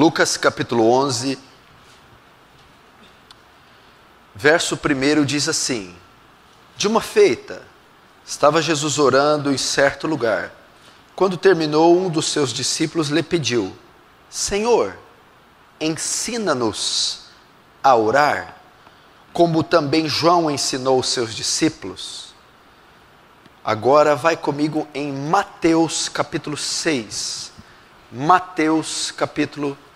Lucas capítulo 11, verso 1 diz assim: De uma feita, estava Jesus orando em certo lugar. Quando terminou, um dos seus discípulos lhe pediu: Senhor, ensina-nos a orar, como também João ensinou os seus discípulos. Agora vai comigo em Mateus capítulo 6. Mateus capítulo 6.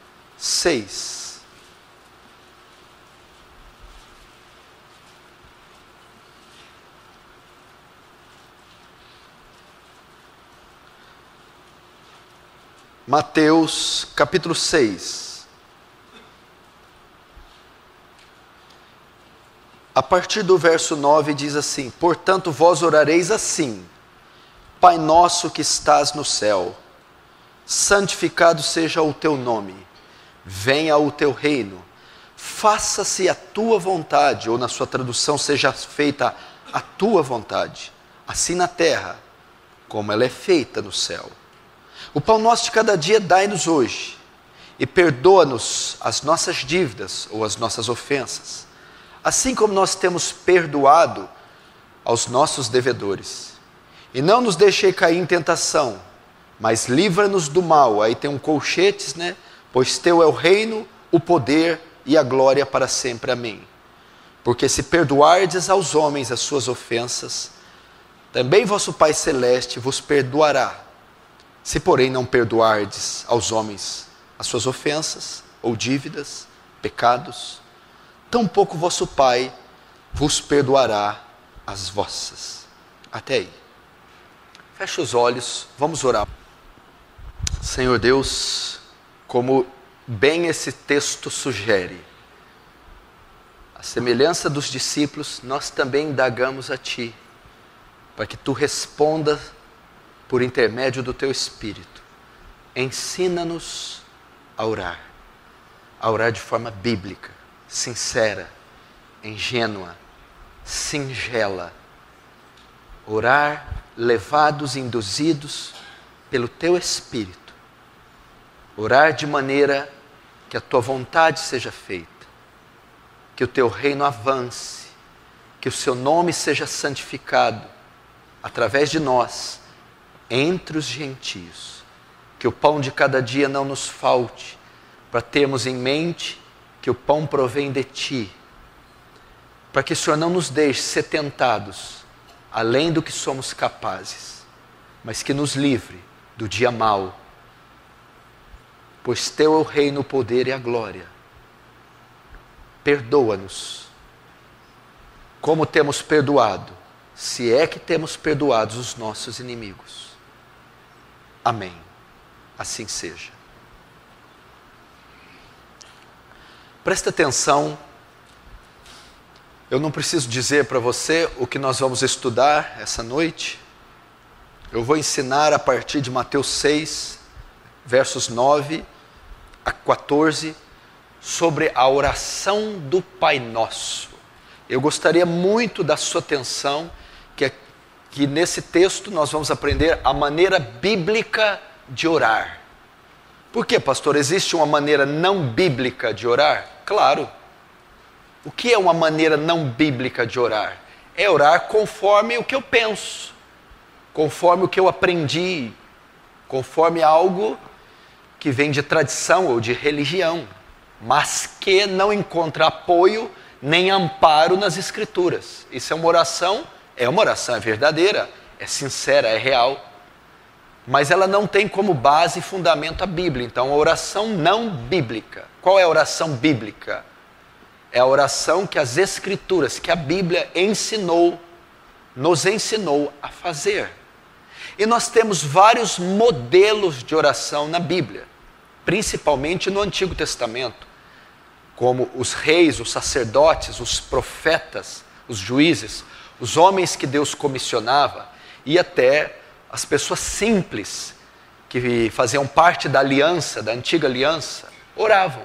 Mateus capítulo 6. A partir do verso 9 diz assim: Portanto, vós orareis assim: Pai nosso que estás no céu, santificado seja o teu nome, venha o teu reino, faça-se a tua vontade, ou na sua tradução, seja feita a tua vontade, assim na terra, como ela é feita no céu. O pão nosso de cada dia dai-nos hoje, e perdoa-nos as nossas dívidas ou as nossas ofensas, assim como nós temos perdoado aos nossos devedores. E não nos deixei cair em tentação, mas livra-nos do mal. Aí tem um colchetes, né? Pois teu é o reino, o poder e a glória para sempre. Amém. Porque se perdoardes aos homens as suas ofensas, também vosso Pai celeste vos perdoará se, porém, não perdoardes aos homens as suas ofensas ou dívidas, pecados, tampouco vosso Pai vos perdoará as vossas. Até aí. Feche os olhos, vamos orar. Senhor Deus, como bem esse texto sugere, a semelhança dos discípulos, nós também indagamos a Ti, para que Tu respondas por intermédio do teu Espírito. Ensina-nos a orar, a orar de forma bíblica, sincera, ingênua, singela. Orar levados, induzidos pelo teu Espírito. Orar de maneira que a tua vontade seja feita, que o teu reino avance, que o seu nome seja santificado através de nós entre os gentios. Que o pão de cada dia não nos falte, para termos em mente que o pão provém de ti, para que o Senhor não nos deixe ser tentados além do que somos capazes, mas que nos livre do dia mau, pois teu é o reino, o poder e a glória. Perdoa-nos, como temos perdoado, se é que temos perdoado os nossos inimigos. Amém. Assim seja. Presta atenção. Eu não preciso dizer para você o que nós vamos estudar essa noite. Eu vou ensinar a partir de Mateus 6, versos 9 a 14, sobre a oração do Pai Nosso. Eu gostaria muito da sua atenção, que que nesse texto nós vamos aprender a maneira bíblica de orar. Por que, pastor? Existe uma maneira não bíblica de orar? Claro. O que é uma maneira não bíblica de orar? É orar conforme o que eu penso, conforme o que eu aprendi, conforme algo que vem de tradição ou de religião, mas que não encontra apoio nem amparo nas Escrituras. Isso é uma oração é uma oração, é verdadeira, é sincera, é real. Mas ela não tem como base e fundamento a Bíblia. Então, a oração não bíblica. Qual é a oração bíblica? É a oração que as Escrituras, que a Bíblia ensinou, nos ensinou a fazer. E nós temos vários modelos de oração na Bíblia, principalmente no Antigo Testamento, como os reis, os sacerdotes, os profetas, os juízes os homens que Deus comissionava e até as pessoas simples que faziam parte da aliança, da antiga aliança, oravam.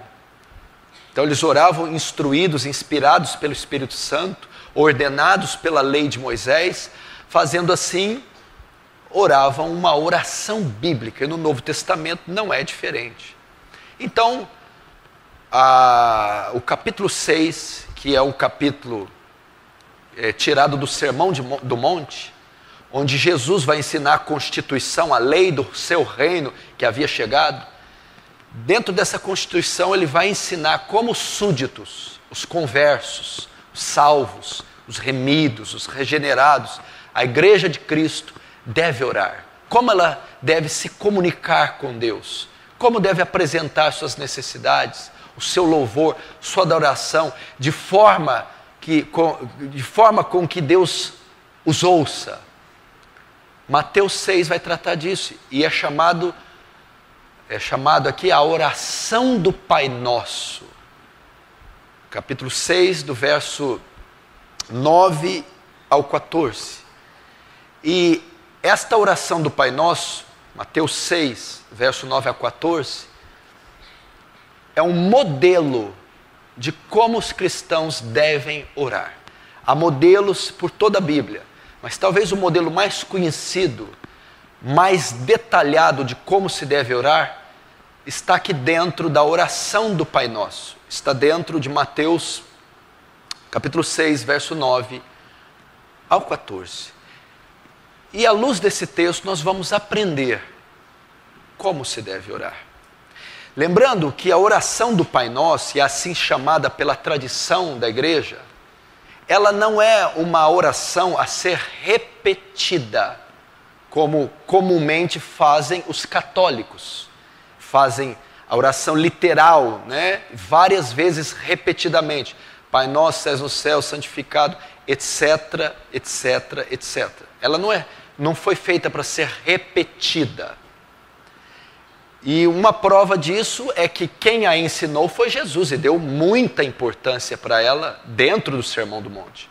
Então eles oravam instruídos, inspirados pelo Espírito Santo, ordenados pela lei de Moisés, fazendo assim, oravam uma oração bíblica. E no Novo Testamento não é diferente. Então, a, o capítulo 6, que é o capítulo é, tirado do Sermão de, do Monte, onde Jesus vai ensinar a Constituição, a lei do seu reino que havia chegado, dentro dessa Constituição ele vai ensinar como súditos, os conversos, os salvos, os remidos, os regenerados, a igreja de Cristo deve orar, como ela deve se comunicar com Deus, como deve apresentar suas necessidades, o seu louvor, sua adoração, de forma que, com, de forma com que Deus os ouça. Mateus 6 vai tratar disso e é chamado é chamado aqui a oração do Pai Nosso. Capítulo 6, do verso 9 ao 14. E esta oração do Pai Nosso, Mateus 6, verso 9 a 14, é um modelo de como os cristãos devem orar. Há modelos por toda a Bíblia, mas talvez o modelo mais conhecido, mais detalhado de como se deve orar, está aqui dentro da oração do Pai Nosso. Está dentro de Mateus, capítulo 6, verso 9 ao 14. E à luz desse texto, nós vamos aprender como se deve orar. Lembrando que a oração do Pai Nosso, e assim chamada pela tradição da igreja, ela não é uma oração a ser repetida, como comumente fazem os católicos. Fazem a oração literal, né? várias vezes repetidamente. Pai nosso, és no céu, santificado, etc, etc, etc. Ela não é, não foi feita para ser repetida. E uma prova disso é que quem a ensinou foi Jesus e deu muita importância para ela dentro do Sermão do Monte.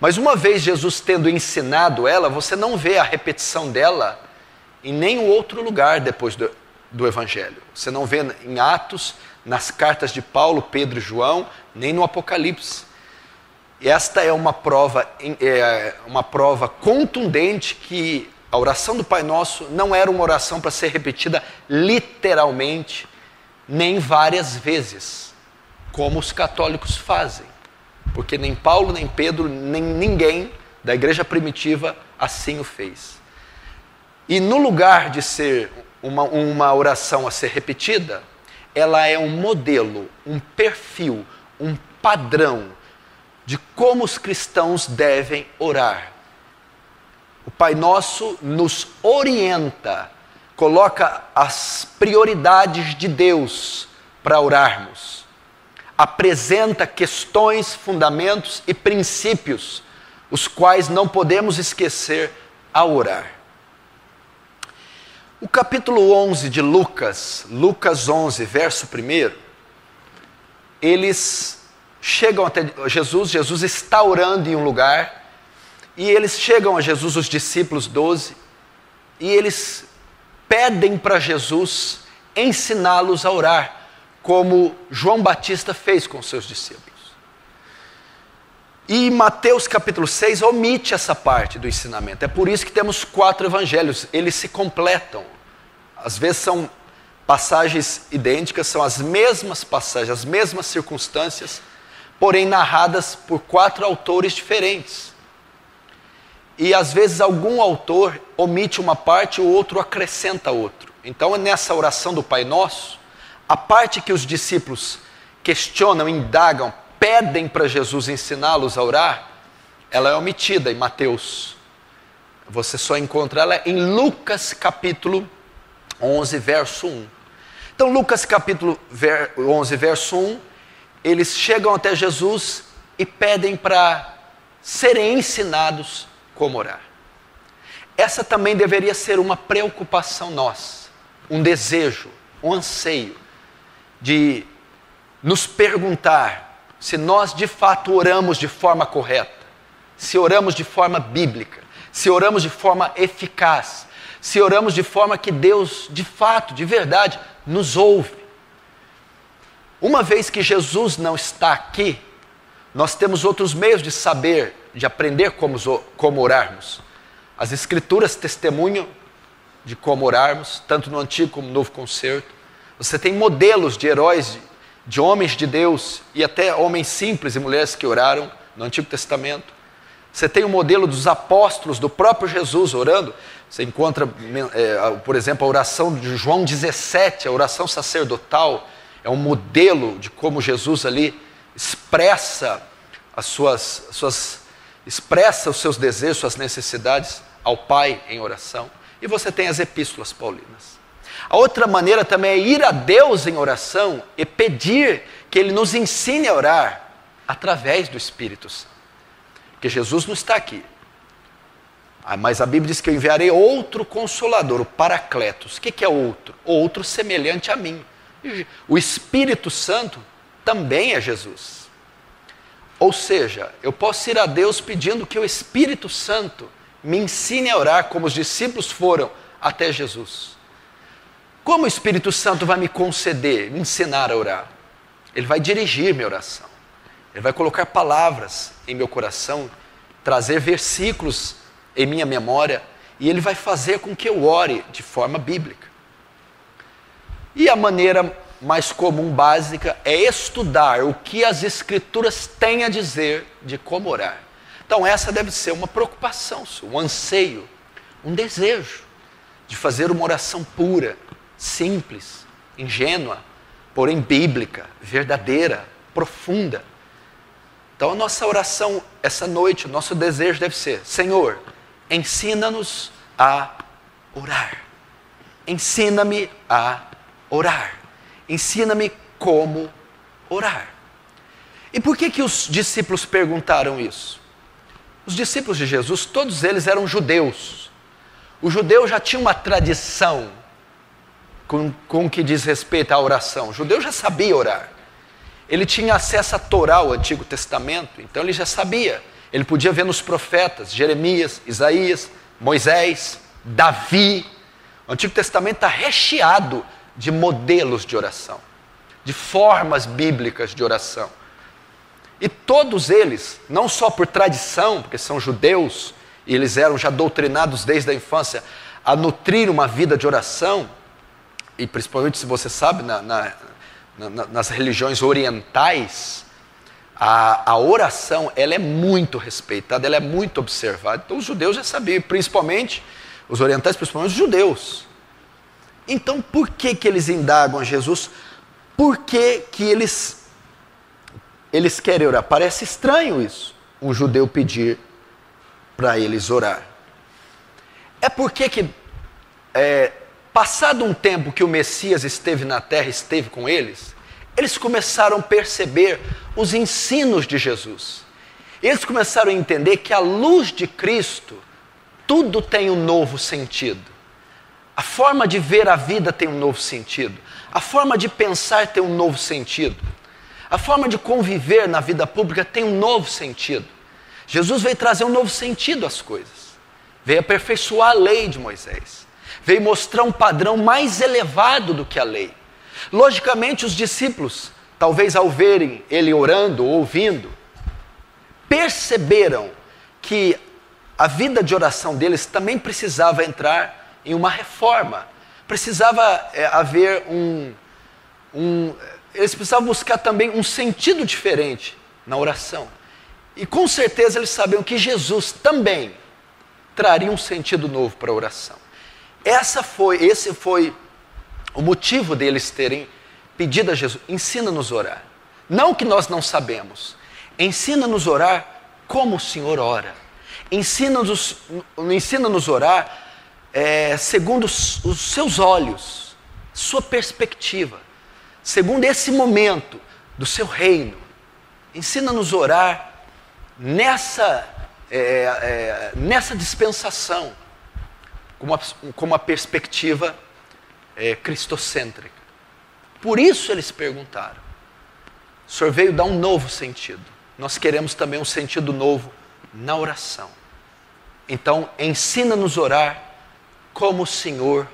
Mas uma vez Jesus tendo ensinado ela, você não vê a repetição dela em nenhum outro lugar depois do, do Evangelho. Você não vê em Atos, nas cartas de Paulo, Pedro e João, nem no Apocalipse. Esta é uma prova, é uma prova contundente que a oração do Pai Nosso não era uma oração para ser repetida literalmente, nem várias vezes, como os católicos fazem. Porque nem Paulo, nem Pedro, nem ninguém da igreja primitiva assim o fez. E no lugar de ser uma, uma oração a ser repetida, ela é um modelo, um perfil, um padrão de como os cristãos devem orar o Pai Nosso nos orienta, coloca as prioridades de Deus para orarmos, apresenta questões, fundamentos e princípios, os quais não podemos esquecer ao orar. O capítulo 11 de Lucas, Lucas 11, verso 1, eles chegam até Jesus, Jesus está orando em um lugar, e eles chegam a Jesus, os discípulos 12, e eles pedem para Jesus ensiná-los a orar, como João Batista fez com seus discípulos. E Mateus capítulo 6 omite essa parte do ensinamento. É por isso que temos quatro evangelhos, eles se completam. Às vezes são passagens idênticas, são as mesmas passagens, as mesmas circunstâncias, porém narradas por quatro autores diferentes e às vezes algum autor omite uma parte, o outro acrescenta outro. Então, nessa oração do Pai Nosso, a parte que os discípulos questionam, indagam, pedem para Jesus ensiná-los a orar, ela é omitida em Mateus. Você só encontra ela em Lucas capítulo 11, verso 1. Então, Lucas capítulo 11, verso 1, eles chegam até Jesus e pedem para serem ensinados como orar. Essa também deveria ser uma preocupação nossa, um desejo, um anseio de nos perguntar se nós de fato oramos de forma correta, se oramos de forma bíblica, se oramos de forma eficaz, se oramos de forma que Deus de fato, de verdade, nos ouve. Uma vez que Jesus não está aqui, nós temos outros meios de saber de aprender como, como orarmos. As Escrituras testemunham de como orarmos, tanto no Antigo como no Novo Concerto. Você tem modelos de heróis, de, de homens de Deus e até homens simples e mulheres que oraram no Antigo Testamento. Você tem o modelo dos apóstolos, do próprio Jesus orando. Você encontra, é, por exemplo, a oração de João 17, a oração sacerdotal, é um modelo de como Jesus ali expressa as suas, as suas expressa os seus desejos, suas necessidades ao Pai em oração. E você tem as epístolas paulinas. A outra maneira também é ir a Deus em oração e pedir que Ele nos ensine a orar através do Espírito Santo. Porque Jesus não está aqui. Ah, mas a Bíblia diz que eu enviarei outro consolador, o Paracletos. O que é outro? Outro semelhante a mim. O Espírito Santo também é Jesus. Ou seja, eu posso ir a Deus pedindo que o Espírito Santo me ensine a orar como os discípulos foram até Jesus. Como o Espírito Santo vai me conceder, me ensinar a orar? Ele vai dirigir minha oração. Ele vai colocar palavras em meu coração, trazer versículos em minha memória, e ele vai fazer com que eu ore de forma bíblica. E a maneira mais comum, básica, é estudar o que as Escrituras têm a dizer de como orar. Então, essa deve ser uma preocupação, um anseio, um desejo de fazer uma oração pura, simples, ingênua, porém bíblica, verdadeira, profunda. Então, a nossa oração essa noite, o nosso desejo deve ser: Senhor, ensina-nos a orar. Ensina-me a orar. Ensina-me como orar. E por que, que os discípulos perguntaram isso? Os discípulos de Jesus, todos eles eram judeus. O judeu já tinha uma tradição com, com o que diz respeito à oração. O judeu já sabia orar. Ele tinha acesso à Torá, o Antigo Testamento, então ele já sabia. Ele podia ver nos profetas, Jeremias, Isaías, Moisés, Davi. O Antigo Testamento está recheado de modelos de oração, de formas bíblicas de oração. E todos eles, não só por tradição, porque são judeus e eles eram já doutrinados desde a infância a nutrir uma vida de oração, e principalmente se você sabe, na, na, na, nas religiões orientais, a, a, oração ela é muito respeitada, ela é muito observada. Então os judeus já sabiam, principalmente os orientais, principalmente os judeus. Então, por que, que eles indagam a Jesus? Por que, que eles, eles querem orar? Parece estranho isso, um judeu pedir para eles orar. É porque que, é, passado um tempo que o Messias esteve na terra, esteve com eles, eles começaram a perceber os ensinos de Jesus. Eles começaram a entender que a luz de Cristo, tudo tem um novo sentido. A forma de ver a vida tem um novo sentido. A forma de pensar tem um novo sentido. A forma de conviver na vida pública tem um novo sentido. Jesus veio trazer um novo sentido às coisas. Veio aperfeiçoar a lei de Moisés. Veio mostrar um padrão mais elevado do que a lei. Logicamente, os discípulos, talvez ao verem ele orando ou ouvindo, perceberam que a vida de oração deles também precisava entrar em uma reforma. Precisava é, haver um, um. Eles precisavam buscar também um sentido diferente na oração. E com certeza eles sabiam que Jesus também traria um sentido novo para a oração. Essa foi, esse foi o motivo deles terem pedido a Jesus: ensina-nos a orar. Não que nós não sabemos, ensina-nos a orar como o Senhor ora. Ensina-nos ensina a orar é, segundo os, os seus olhos, sua perspectiva, segundo esse momento do seu reino. Ensina-nos a orar nessa, é, é, nessa dispensação, com uma, com uma perspectiva é, cristocêntrica. Por isso eles perguntaram. O Senhor veio dar um novo sentido. Nós queremos também um sentido novo na oração. Então, ensina-nos a orar como o Senhor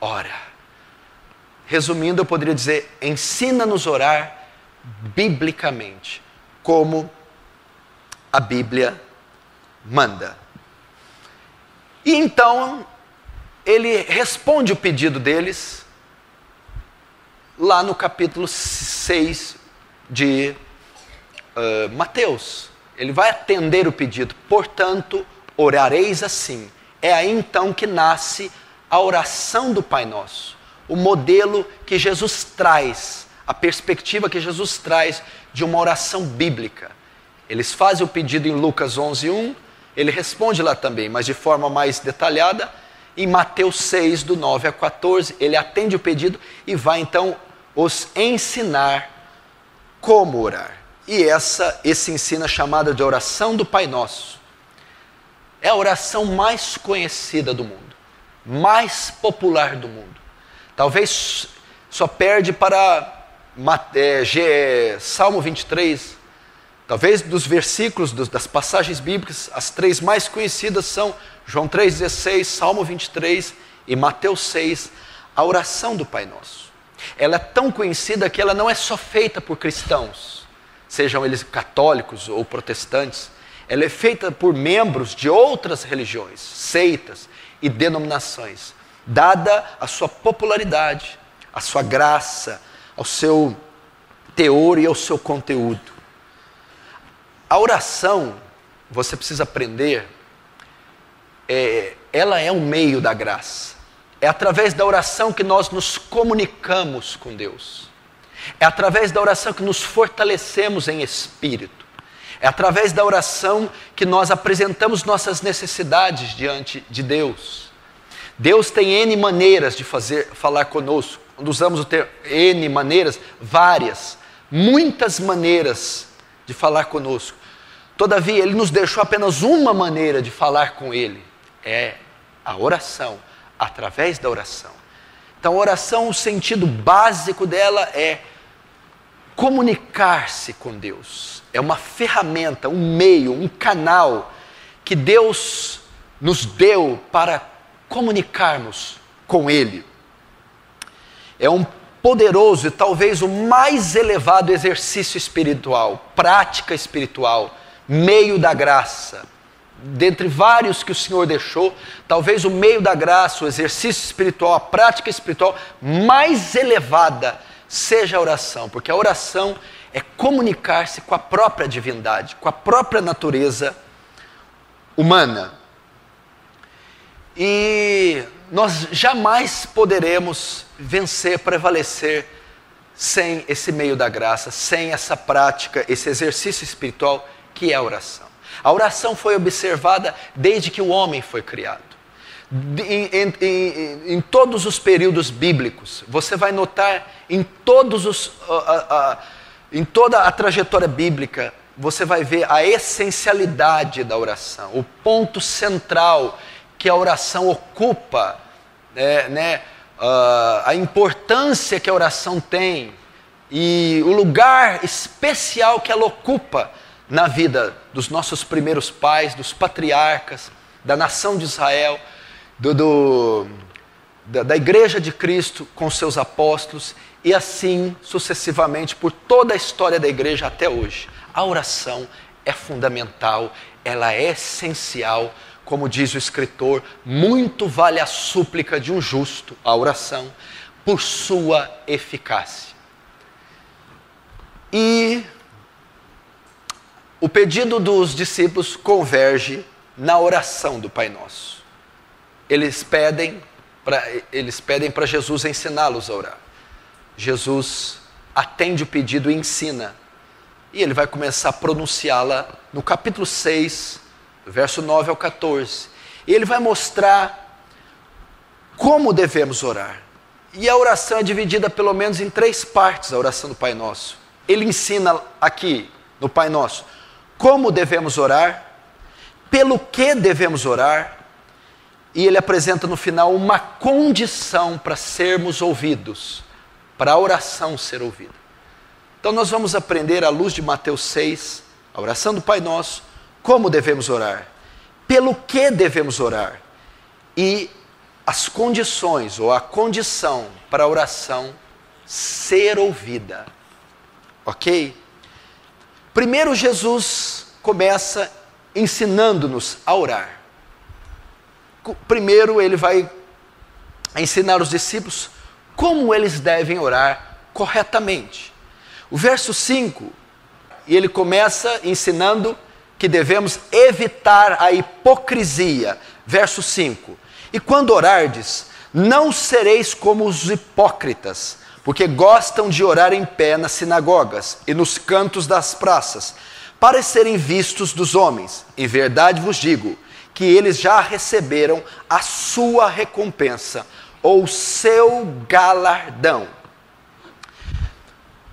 ora. Resumindo, eu poderia dizer: ensina-nos a orar biblicamente, como a Bíblia manda. E então, ele responde o pedido deles lá no capítulo 6 de uh, Mateus. Ele vai atender o pedido, portanto, orareis assim. É aí então que nasce a oração do Pai Nosso, o modelo que Jesus traz, a perspectiva que Jesus traz de uma oração bíblica. Eles fazem o pedido em Lucas 11:1, ele responde lá também, mas de forma mais detalhada. Em Mateus 6, do 9 a 14, ele atende o pedido e vai então os ensinar como orar. E essa, esse ensino é chamado de oração do Pai Nosso. É a oração mais conhecida do mundo, mais popular do mundo. Talvez só perde para é, Salmo 23. Talvez dos versículos das passagens bíblicas, as três mais conhecidas são João 3,16, Salmo 23 e Mateus 6, a oração do Pai Nosso. Ela é tão conhecida que ela não é só feita por cristãos, sejam eles católicos ou protestantes, ela é feita por membros de outras religiões, seitas e denominações, dada a sua popularidade, a sua graça, ao seu teor e ao seu conteúdo. A oração, você precisa aprender, é, ela é um meio da graça. É através da oração que nós nos comunicamos com Deus. É através da oração que nos fortalecemos em espírito. É através da oração que nós apresentamos nossas necessidades diante de Deus. Deus tem N maneiras de fazer falar conosco. Quando usamos o termo N maneiras, várias, muitas maneiras de falar conosco. Todavia, Ele nos deixou apenas uma maneira de falar com Ele: é a oração através da oração. Então, a oração, o sentido básico dela é comunicar-se com Deus. É uma ferramenta, um meio, um canal que Deus nos deu para comunicarmos com Ele. É um poderoso e talvez o mais elevado exercício espiritual, prática espiritual, meio da graça dentre vários que o Senhor deixou, talvez o meio da graça, o exercício espiritual, a prática espiritual mais elevada seja a oração, porque a oração é comunicar-se com a própria divindade, com a própria natureza humana. E nós jamais poderemos vencer, prevalecer sem esse meio da graça, sem essa prática, esse exercício espiritual que é a oração. A oração foi observada desde que o homem foi criado. Em, em, em, em todos os períodos bíblicos, você vai notar em todos os, uh, uh, uh, em toda a trajetória bíblica, você vai ver a essencialidade da oração, o ponto central que a oração ocupa, né, né, a importância que a oração tem e o lugar especial que ela ocupa na vida dos nossos primeiros pais, dos patriarcas, da nação de Israel, do, do, da, da igreja de Cristo com seus apóstolos e assim sucessivamente por toda a história da igreja até hoje. A oração é fundamental, ela é essencial, como diz o escritor, muito vale a súplica de um justo, a oração, por sua eficácia. E o pedido dos discípulos converge na oração do Pai Nosso. Eles pedem para eles pedem para Jesus ensiná-los a orar. Jesus atende o pedido e ensina. E ele vai começar a pronunciá-la no capítulo 6, verso 9 ao 14. E ele vai mostrar como devemos orar. E a oração é dividida pelo menos em três partes, a oração do Pai Nosso. Ele ensina aqui no Pai Nosso como devemos orar, pelo que devemos orar, e ele apresenta no final uma condição para sermos ouvidos, para a oração ser ouvida. Então nós vamos aprender à luz de Mateus 6, a oração do Pai Nosso, como devemos orar, pelo que devemos orar e as condições ou a condição para a oração ser ouvida. OK? Primeiro, Jesus começa ensinando-nos a orar. Primeiro, ele vai ensinar os discípulos como eles devem orar corretamente. O verso 5, e ele começa ensinando que devemos evitar a hipocrisia. Verso 5: E quando orardes, não sereis como os hipócritas, porque gostam de orar em pé nas sinagogas e nos cantos das praças, para serem vistos dos homens. Em verdade vos digo que eles já receberam a sua recompensa, ou seu galardão.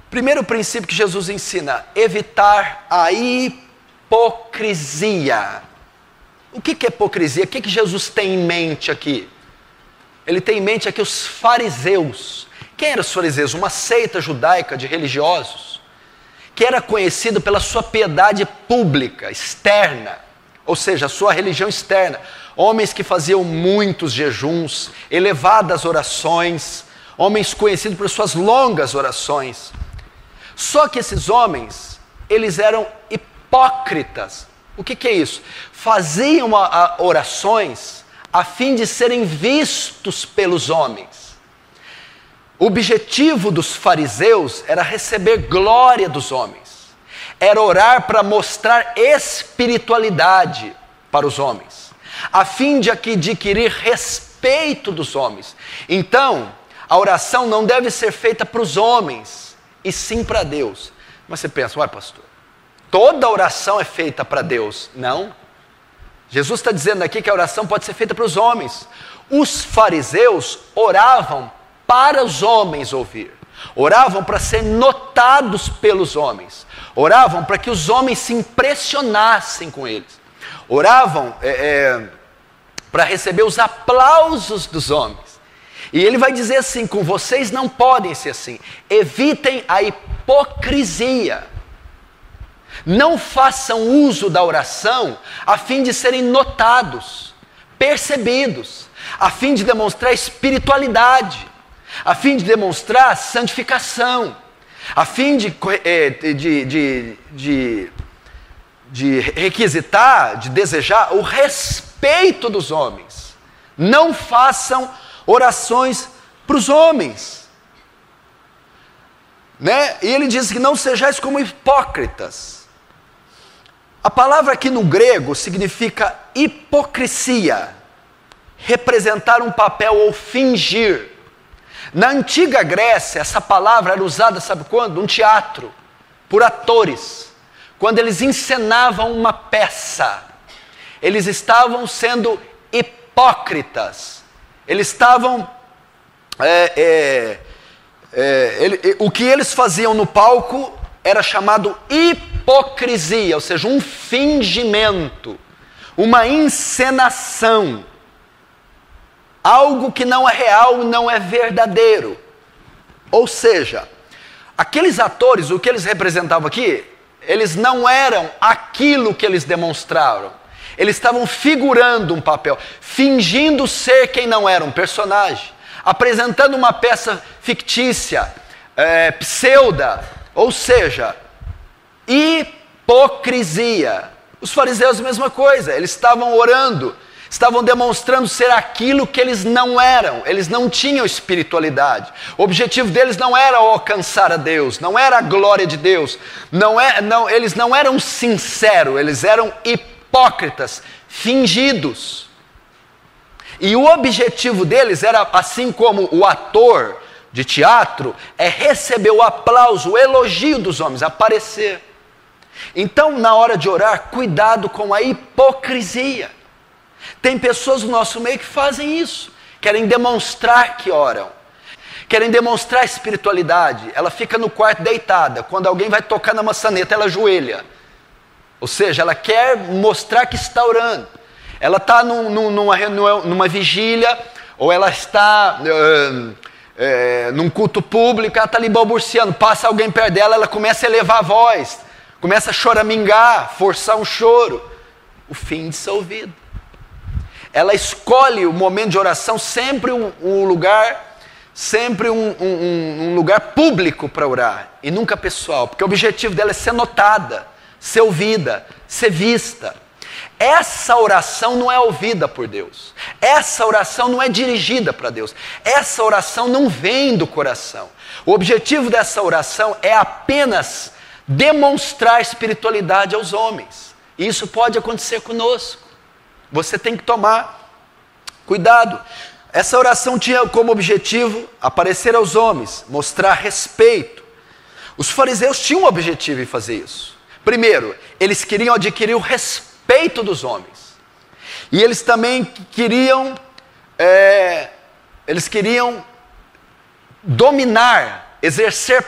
Primeiro princípio que Jesus ensina: evitar a hipocrisia. O que é hipocrisia? O que Jesus tem em mente aqui? Ele tem em mente aqui os fariseus. Quem eram os fariseus? Uma seita judaica de religiosos que era conhecido pela sua piedade pública, externa, ou seja, a sua religião externa. Homens que faziam muitos jejuns, elevadas orações, homens conhecidos por suas longas orações. Só que esses homens, eles eram hipócritas. O que, que é isso? Faziam orações a fim de serem vistos pelos homens. O objetivo dos fariseus era receber glória dos homens, era orar para mostrar espiritualidade para os homens, a fim de adquirir respeito dos homens. Então, a oração não deve ser feita para os homens, e sim para Deus. Mas você pensa, uai, pastor, toda oração é feita para Deus. Não. Jesus está dizendo aqui que a oração pode ser feita para os homens. Os fariseus oravam para os homens ouvir, oravam para ser notados pelos homens, oravam para que os homens se impressionassem com eles, oravam é, é, para receber os aplausos dos homens. E ele vai dizer assim: com vocês não podem ser assim. Evitem a hipocrisia. Não façam uso da oração a fim de serem notados, percebidos, a fim de demonstrar espiritualidade, a fim de demonstrar santificação, a fim de, eh, de, de, de, de requisitar, de desejar o respeito dos homens. Não façam orações para os homens. Né? E ele diz que não sejais como hipócritas. A palavra aqui no grego significa hipocrisia, representar um papel ou fingir. Na antiga Grécia, essa palavra era usada, sabe quando? Um teatro, por atores. Quando eles encenavam uma peça, eles estavam sendo hipócritas. Eles estavam. É, é, é, ele, o que eles faziam no palco era chamado hipocrisia, ou seja, um fingimento, uma encenação. Algo que não é real, não é verdadeiro. Ou seja, aqueles atores, o que eles representavam aqui, eles não eram aquilo que eles demonstraram eles estavam figurando um papel, fingindo ser quem não era, um personagem, apresentando uma peça fictícia, é, pseuda, ou seja, hipocrisia. Os fariseus, a mesma coisa, eles estavam orando, estavam demonstrando ser aquilo que eles não eram, eles não tinham espiritualidade. O objetivo deles não era alcançar a Deus, não era a glória de Deus, não é, não, eles não eram sinceros, eles eram hipócritas fingidos. E o objetivo deles era, assim como o ator de teatro, é receber o aplauso, o elogio dos homens, aparecer. Então, na hora de orar, cuidado com a hipocrisia. Tem pessoas no nosso meio que fazem isso, querem demonstrar que oram, querem demonstrar espiritualidade. Ela fica no quarto deitada, quando alguém vai tocar na maçaneta, ela ajoelha. Ou seja, ela quer mostrar que está orando. Ela está num, numa, numa vigília, ou ela está uh, num culto público, ela está ali balbuciando, passa alguém perto dela, ela começa a elevar a voz, começa a choramingar, forçar um choro. O fim de seu ouvido. Ela escolhe o momento de oração sempre um, um lugar, sempre um, um, um lugar público para orar, e nunca pessoal, porque o objetivo dela é ser notada ser ouvida, ser vista. Essa oração não é ouvida por Deus. Essa oração não é dirigida para Deus. Essa oração não vem do coração. O objetivo dessa oração é apenas demonstrar espiritualidade aos homens. E isso pode acontecer conosco. Você tem que tomar cuidado. Essa oração tinha como objetivo aparecer aos homens, mostrar respeito. Os fariseus tinham um objetivo em fazer isso. Primeiro, eles queriam adquirir o respeito dos homens. E eles também queriam, é, eles queriam dominar, exercer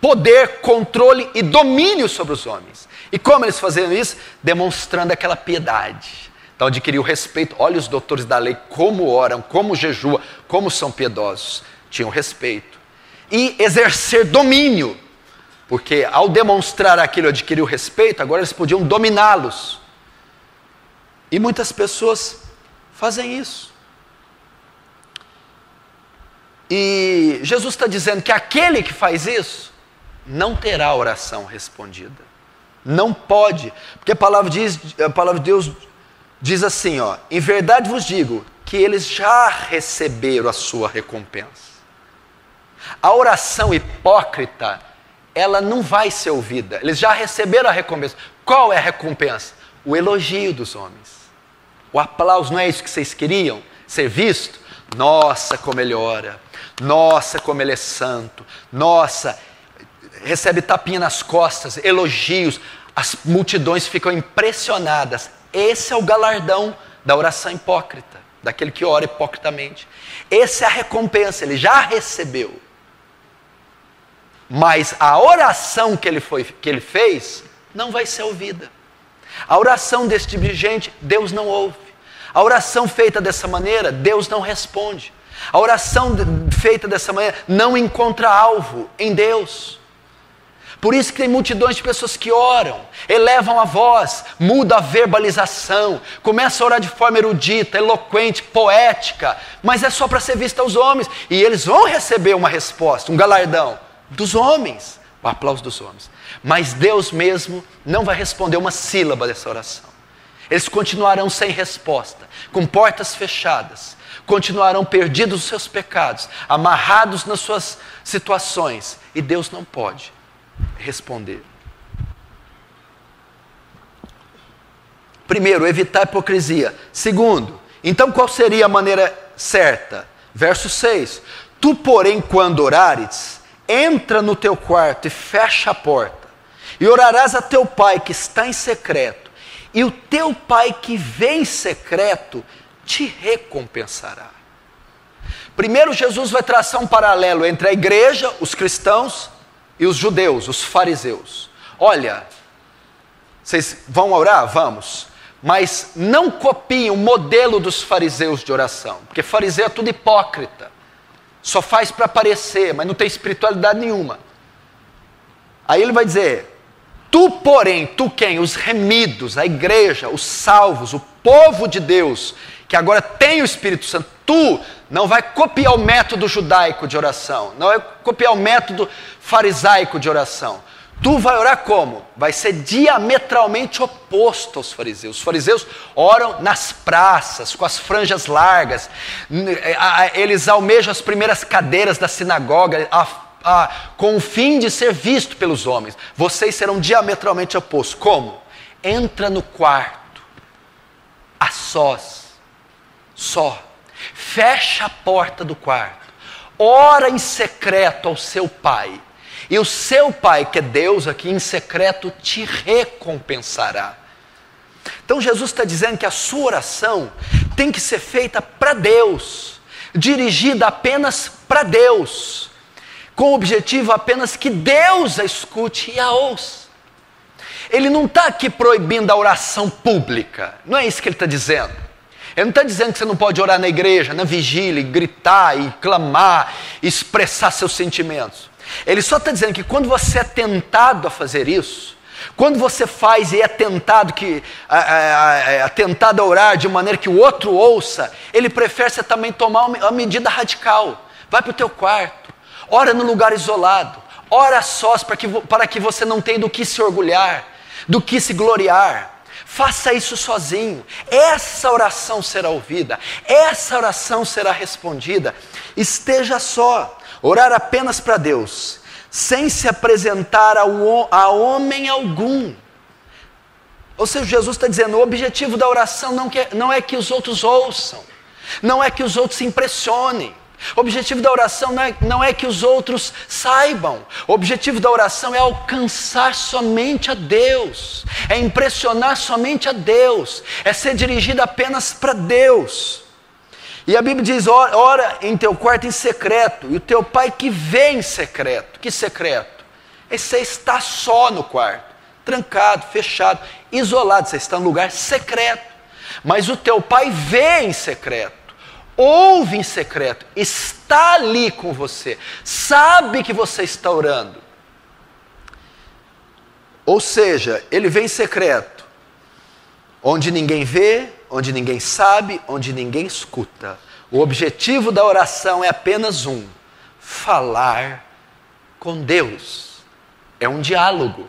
poder, controle e domínio sobre os homens. E como eles faziam isso? Demonstrando aquela piedade. Então adquiriu respeito. Olha os doutores da lei como oram, como jejuam, como são piedosos. Tinham respeito. E exercer domínio. Porque ao demonstrar aquilo, adquiriu respeito, agora eles podiam dominá-los. E muitas pessoas fazem isso. E Jesus está dizendo que aquele que faz isso não terá oração respondida. Não pode, porque a palavra, diz, a palavra de Deus diz assim, ó, em verdade vos digo que eles já receberam a sua recompensa. A oração hipócrita, ela não vai ser ouvida. Eles já receberam a recompensa. Qual é a recompensa? O elogio dos homens. O aplauso, não é isso que vocês queriam? Ser visto? Nossa, como ele ora. Nossa, como ele é santo. Nossa, recebe tapinha nas costas, elogios. As multidões ficam impressionadas. Esse é o galardão da oração hipócrita, daquele que ora hipocritamente. Essa é a recompensa, ele já recebeu. Mas a oração que ele, foi, que ele fez não vai ser ouvida. A oração desse tipo de gente, Deus não ouve. A oração feita dessa maneira, Deus não responde. A oração feita dessa maneira não encontra alvo em Deus. Por isso que tem multidões de pessoas que oram, elevam a voz, muda a verbalização, começa a orar de forma erudita, eloquente, poética, mas é só para ser vista aos homens. E eles vão receber uma resposta, um galardão dos homens, o aplauso dos homens. Mas Deus mesmo não vai responder uma sílaba dessa oração. Eles continuarão sem resposta, com portas fechadas, continuarão perdidos nos seus pecados, amarrados nas suas situações, e Deus não pode responder. Primeiro, evitar a hipocrisia. Segundo, então qual seria a maneira certa? Verso 6: Tu, porém, quando orares, entra no teu quarto e fecha a porta, e orarás a teu pai que está em secreto, e o teu pai que vem em secreto te recompensará. Primeiro, Jesus vai traçar um paralelo entre a igreja, os cristãos, e os judeus, os fariseus. Olha, vocês vão orar? Vamos. Mas não copiem o modelo dos fariseus de oração, porque fariseu é tudo hipócrita. Só faz para aparecer, mas não tem espiritualidade nenhuma. Aí ele vai dizer: Tu, porém, tu quem? Os remidos, a igreja, os salvos, o povo de Deus, que agora tem o Espírito Santo, tu não vai copiar o método judaico de oração, não vai copiar o método farisaico de oração. Tu vai orar como? Vai ser diametralmente oposto aos fariseus. Os fariseus oram nas praças, com as franjas largas, eles almejam as primeiras cadeiras da sinagoga, a, a, com o fim de ser visto pelos homens. Vocês serão diametralmente opostos. Como? Entra no quarto, a sós, só fecha a porta do quarto, ora em secreto ao seu pai, e o seu pai, que é Deus aqui em secreto, te recompensará. Então Jesus está dizendo que a sua oração tem que ser feita para Deus, dirigida apenas para Deus, com o objetivo apenas que Deus a escute e a ouça. Ele não está aqui proibindo a oração pública, não é isso que ele está dizendo. Ele não está dizendo que você não pode orar na igreja, na vigília, gritar e clamar, expressar seus sentimentos. Ele só está dizendo que quando você é tentado a fazer isso, quando você faz e é tentado, que, é, tentado a orar de maneira que o outro ouça, ele prefere você também tomar uma medida radical. Vai para o teu quarto, ora no lugar isolado, ora sós para que, para que você não tenha do que se orgulhar, do que se gloriar. Faça isso sozinho. Essa oração será ouvida, essa oração será respondida. Esteja só, orar apenas para Deus, sem se apresentar ao, a homem algum. Ou seja, Jesus está dizendo: o objetivo da oração não, não é que os outros ouçam, não é que os outros se impressionem. O objetivo da oração não é, não é que os outros saibam. O objetivo da oração é alcançar somente a Deus, é impressionar somente a Deus, é ser dirigida apenas para Deus. E a Bíblia diz: ora, em teu quarto em secreto, e o teu pai que vê em secreto. Que secreto? É você está só no quarto, trancado, fechado, isolado, você está num lugar secreto. Mas o teu pai vê em secreto ouve em secreto, está ali com você, sabe que você está orando. Ou seja, ele vem em secreto, onde ninguém vê, onde ninguém sabe, onde ninguém escuta. O objetivo da oração é apenas um: falar com Deus. É um diálogo,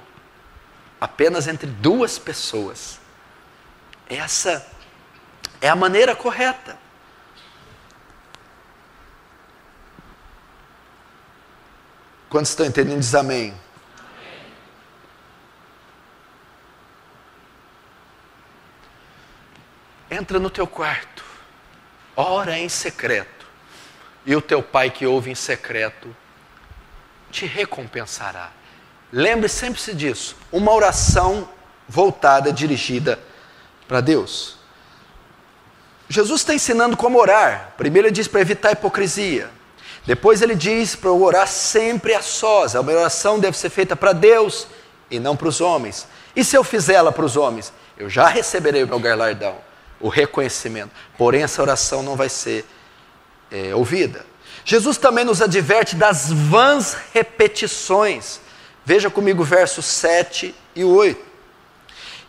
apenas entre duas pessoas. Essa é a maneira correta. Quantos estão entendendo? Diz amém. Entra no teu quarto, ora em secreto, e o teu pai que ouve em secreto te recompensará. Lembre sempre-se disso. Uma oração voltada, dirigida para Deus. Jesus está ensinando como orar. Primeiro ele diz para evitar a hipocrisia. Depois ele diz para eu orar sempre a sós. A minha oração deve ser feita para Deus e não para os homens. E se eu fizer ela para os homens? Eu já receberei o meu galardão, o reconhecimento. Porém, essa oração não vai ser é, ouvida. Jesus também nos adverte das vãs repetições. Veja comigo versos 7 e 8.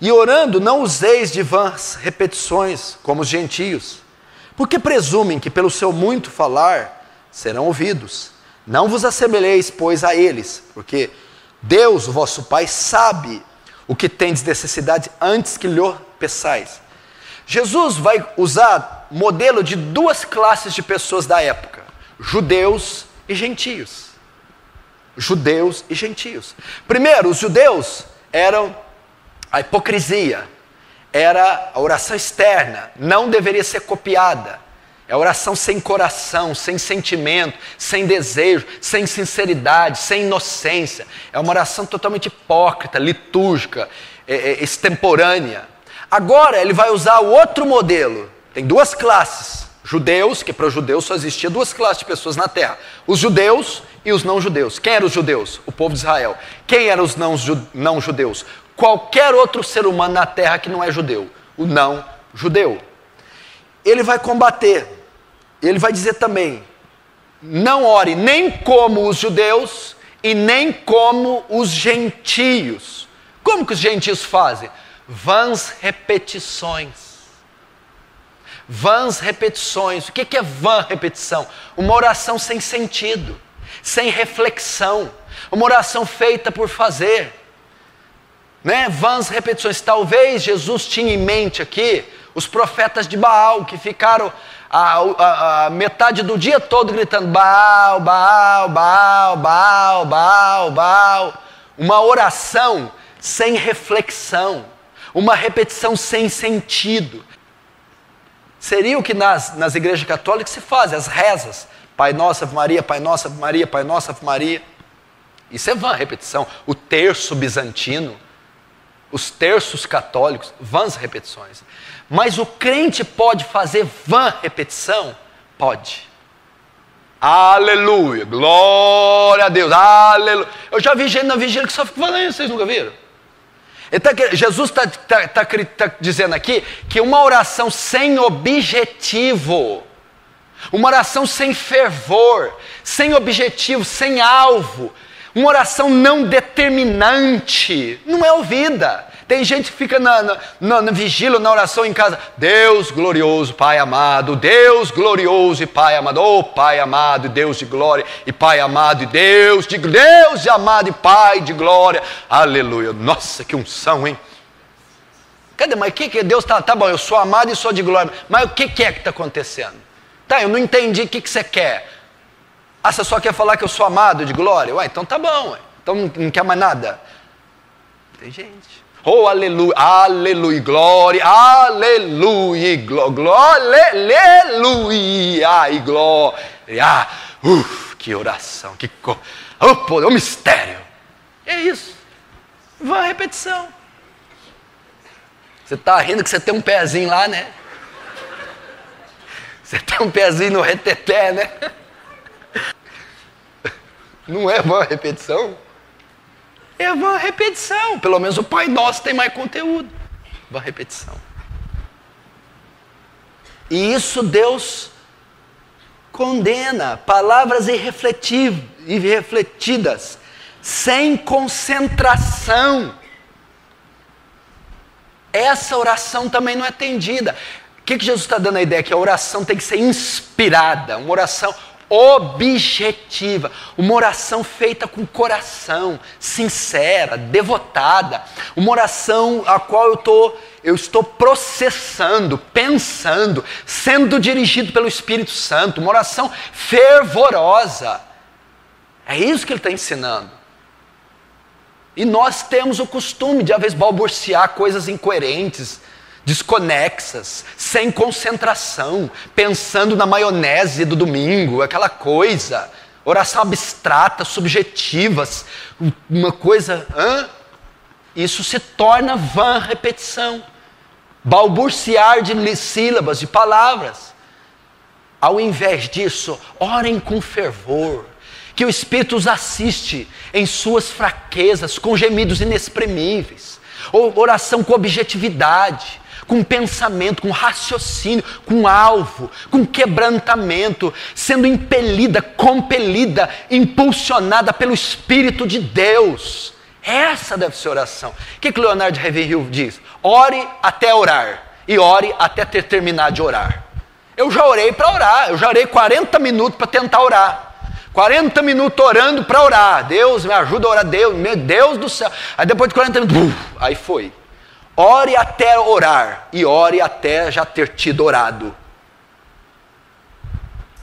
E orando, não useis de vãs repetições, como os gentios, porque presumem que pelo seu muito falar serão ouvidos. Não vos assemelheis, pois, a eles, porque Deus, o vosso Pai, sabe o que tendes necessidade antes que lhe peçais. Jesus vai usar modelo de duas classes de pessoas da época: judeus e gentios. Judeus e gentios. Primeiro, os judeus eram a hipocrisia, era a oração externa, não deveria ser copiada. É oração sem coração, sem sentimento, sem desejo, sem sinceridade, sem inocência. É uma oração totalmente hipócrita, litúrgica, é, é, extemporânea. Agora ele vai usar o outro modelo. Tem duas classes. Judeus, que para os judeus só existia duas classes de pessoas na terra: os judeus e os não judeus. Quem eram os judeus? O povo de Israel. Quem eram os não, judeus? Qualquer outro ser humano na terra que não é judeu. O não judeu ele vai combater. Ele vai dizer também: não ore nem como os judeus e nem como os gentios. Como que os gentios fazem? Vãs repetições. Vãs repetições. O que é vã repetição? Uma oração sem sentido, sem reflexão, uma oração feita por fazer. Né? Vãs repetições. Talvez Jesus tinha em mente aqui os profetas de Baal, que ficaram a, a, a, metade do dia todo gritando Baal, Baal, Baal, Baal, Baal, Baal. Uma oração sem reflexão, uma repetição sem sentido. Seria o que nas, nas igrejas católicas se faz, as rezas. Pai Nossa, Ave Maria, Pai Nossa, Ave Maria, Pai Nossa, Ave Maria. Isso é vã repetição. O terço bizantino, os terços católicos, vãs repetições. Mas o crente pode fazer vã repetição? Pode. Aleluia, glória a Deus, aleluia. Eu já vi gente na vigília que só fica falando isso, vocês nunca viram? Então, Jesus está tá, tá, tá dizendo aqui que uma oração sem objetivo, uma oração sem fervor, sem objetivo, sem alvo, uma oração não determinante, não é ouvida. Tem gente que fica na, na, na, na vigília, na oração em casa. Deus glorioso, Pai amado. Deus glorioso e Pai amado. Oh, Pai amado, Deus de glória e Pai amado e Deus de Deus de amado e Pai de glória. Aleluia. Nossa, que unção, hein? Cadê? Mas o que, que Deus está? Tá bom, eu sou amado e sou de glória. Mas o que, que é que está acontecendo? Tá, eu não entendi o que, que você quer. Ah, você só quer falar que eu sou amado de glória? Ué, então tá bom. Ué. Então não, quer mais nada? Tem gente. Oh, aleluia, aleluia, glória, aleluia, glória, aleluia, e glória. Uf, que oração, que co... oh, poder, oh, mistério. É isso. Vã repetição. Você está rindo que você tem um pezinho lá, né? Você tem um pezinho no reteté, né? Não é vã repetição? É vã repetição. Pelo menos o Pai Nosso tem mais conteúdo. Vã repetição. E isso Deus condena. Palavras irrefletidas, sem concentração. Essa oração também não é atendida. O que, que Jesus está dando a ideia? Que a oração tem que ser inspirada, uma oração objetiva, uma oração feita com coração, sincera, devotada, uma oração a qual eu, tô, eu estou processando, pensando, sendo dirigido pelo Espírito Santo, uma oração fervorosa. É isso que ele está ensinando. E nós temos o costume de, às vezes, balbuciar coisas incoerentes, desconexas, sem concentração, pensando na maionese do domingo, aquela coisa, oração abstrata, subjetivas, uma coisa. Hã? Isso se torna vã repetição, balbuciar de sílabas, de palavras. Ao invés disso, orem com fervor que o Espírito os assiste em suas fraquezas, com gemidos inexprimíveis, ou oração com objetividade, com pensamento, com raciocínio, com alvo, com quebrantamento, sendo impelida, compelida, impulsionada pelo Espírito de Deus. Essa deve ser oração. O que, que Leonardo Ravenhill diz? Ore até orar e ore até ter terminado de orar. Eu já orei para orar, eu já orei 40 minutos para tentar orar. 40 minutos orando para orar. Deus me ajuda a orar, Deus, meu Deus do céu. Aí depois de 40 minutos, aí foi. Ore até orar e ore até já ter tido orado.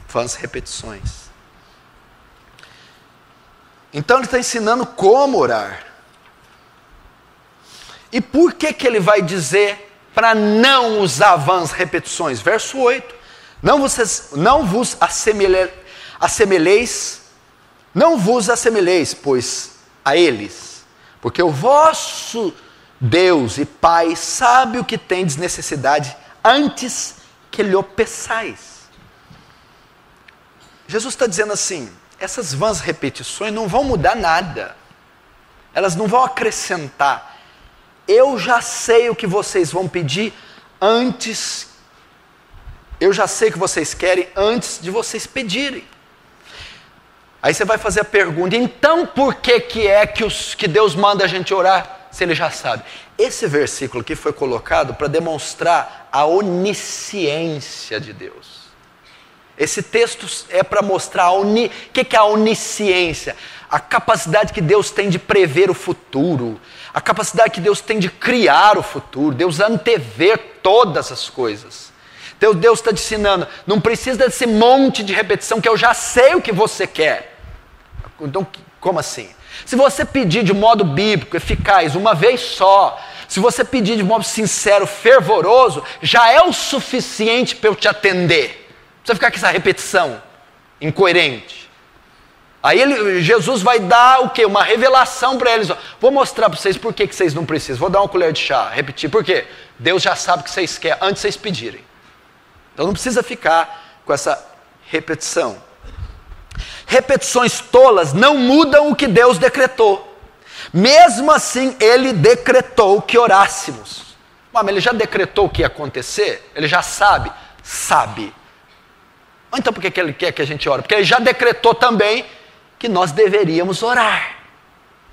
Faz repetições. Então ele está ensinando como orar. E por que, que ele vai dizer para não usar vãs repetições? Verso 8. Não, vocês, não vos assemelhar assemelheis, não vos assemelheis, pois, a eles, porque o vosso Deus e Pai sabe o que tendes necessidade antes que lhe peçais. Jesus está dizendo assim: essas vãs repetições não vão mudar nada, elas não vão acrescentar. Eu já sei o que vocês vão pedir antes, eu já sei o que vocês querem antes de vocês pedirem. Aí você vai fazer a pergunta: então por que, que é que, os, que Deus manda a gente orar se ele já sabe? Esse versículo aqui foi colocado para demonstrar a onisciência de Deus. Esse texto é para mostrar o oni... que, que é a onisciência, a capacidade que Deus tem de prever o futuro, a capacidade que Deus tem de criar o futuro, Deus antever todas as coisas. Então Deus está te ensinando, não precisa desse monte de repetição que eu já sei o que você quer. Então, como assim? Se você pedir de modo bíblico, eficaz, uma vez só, se você pedir de modo sincero, fervoroso, já é o suficiente para eu te atender. Você ficar com essa repetição incoerente. Aí ele, Jesus vai dar o quê? Uma revelação para eles. Vou mostrar para vocês por que, que vocês não precisam. Vou dar uma colher de chá, repetir. Por quê? Deus já sabe o que vocês querem antes de vocês pedirem. Então não precisa ficar com essa repetição. Repetições tolas não mudam o que Deus decretou. Mesmo assim, ele decretou que orássemos. Mas ele já decretou o que ia acontecer? Ele já sabe? Sabe. Então por que ele quer que a gente ore? Porque ele já decretou também que nós deveríamos orar.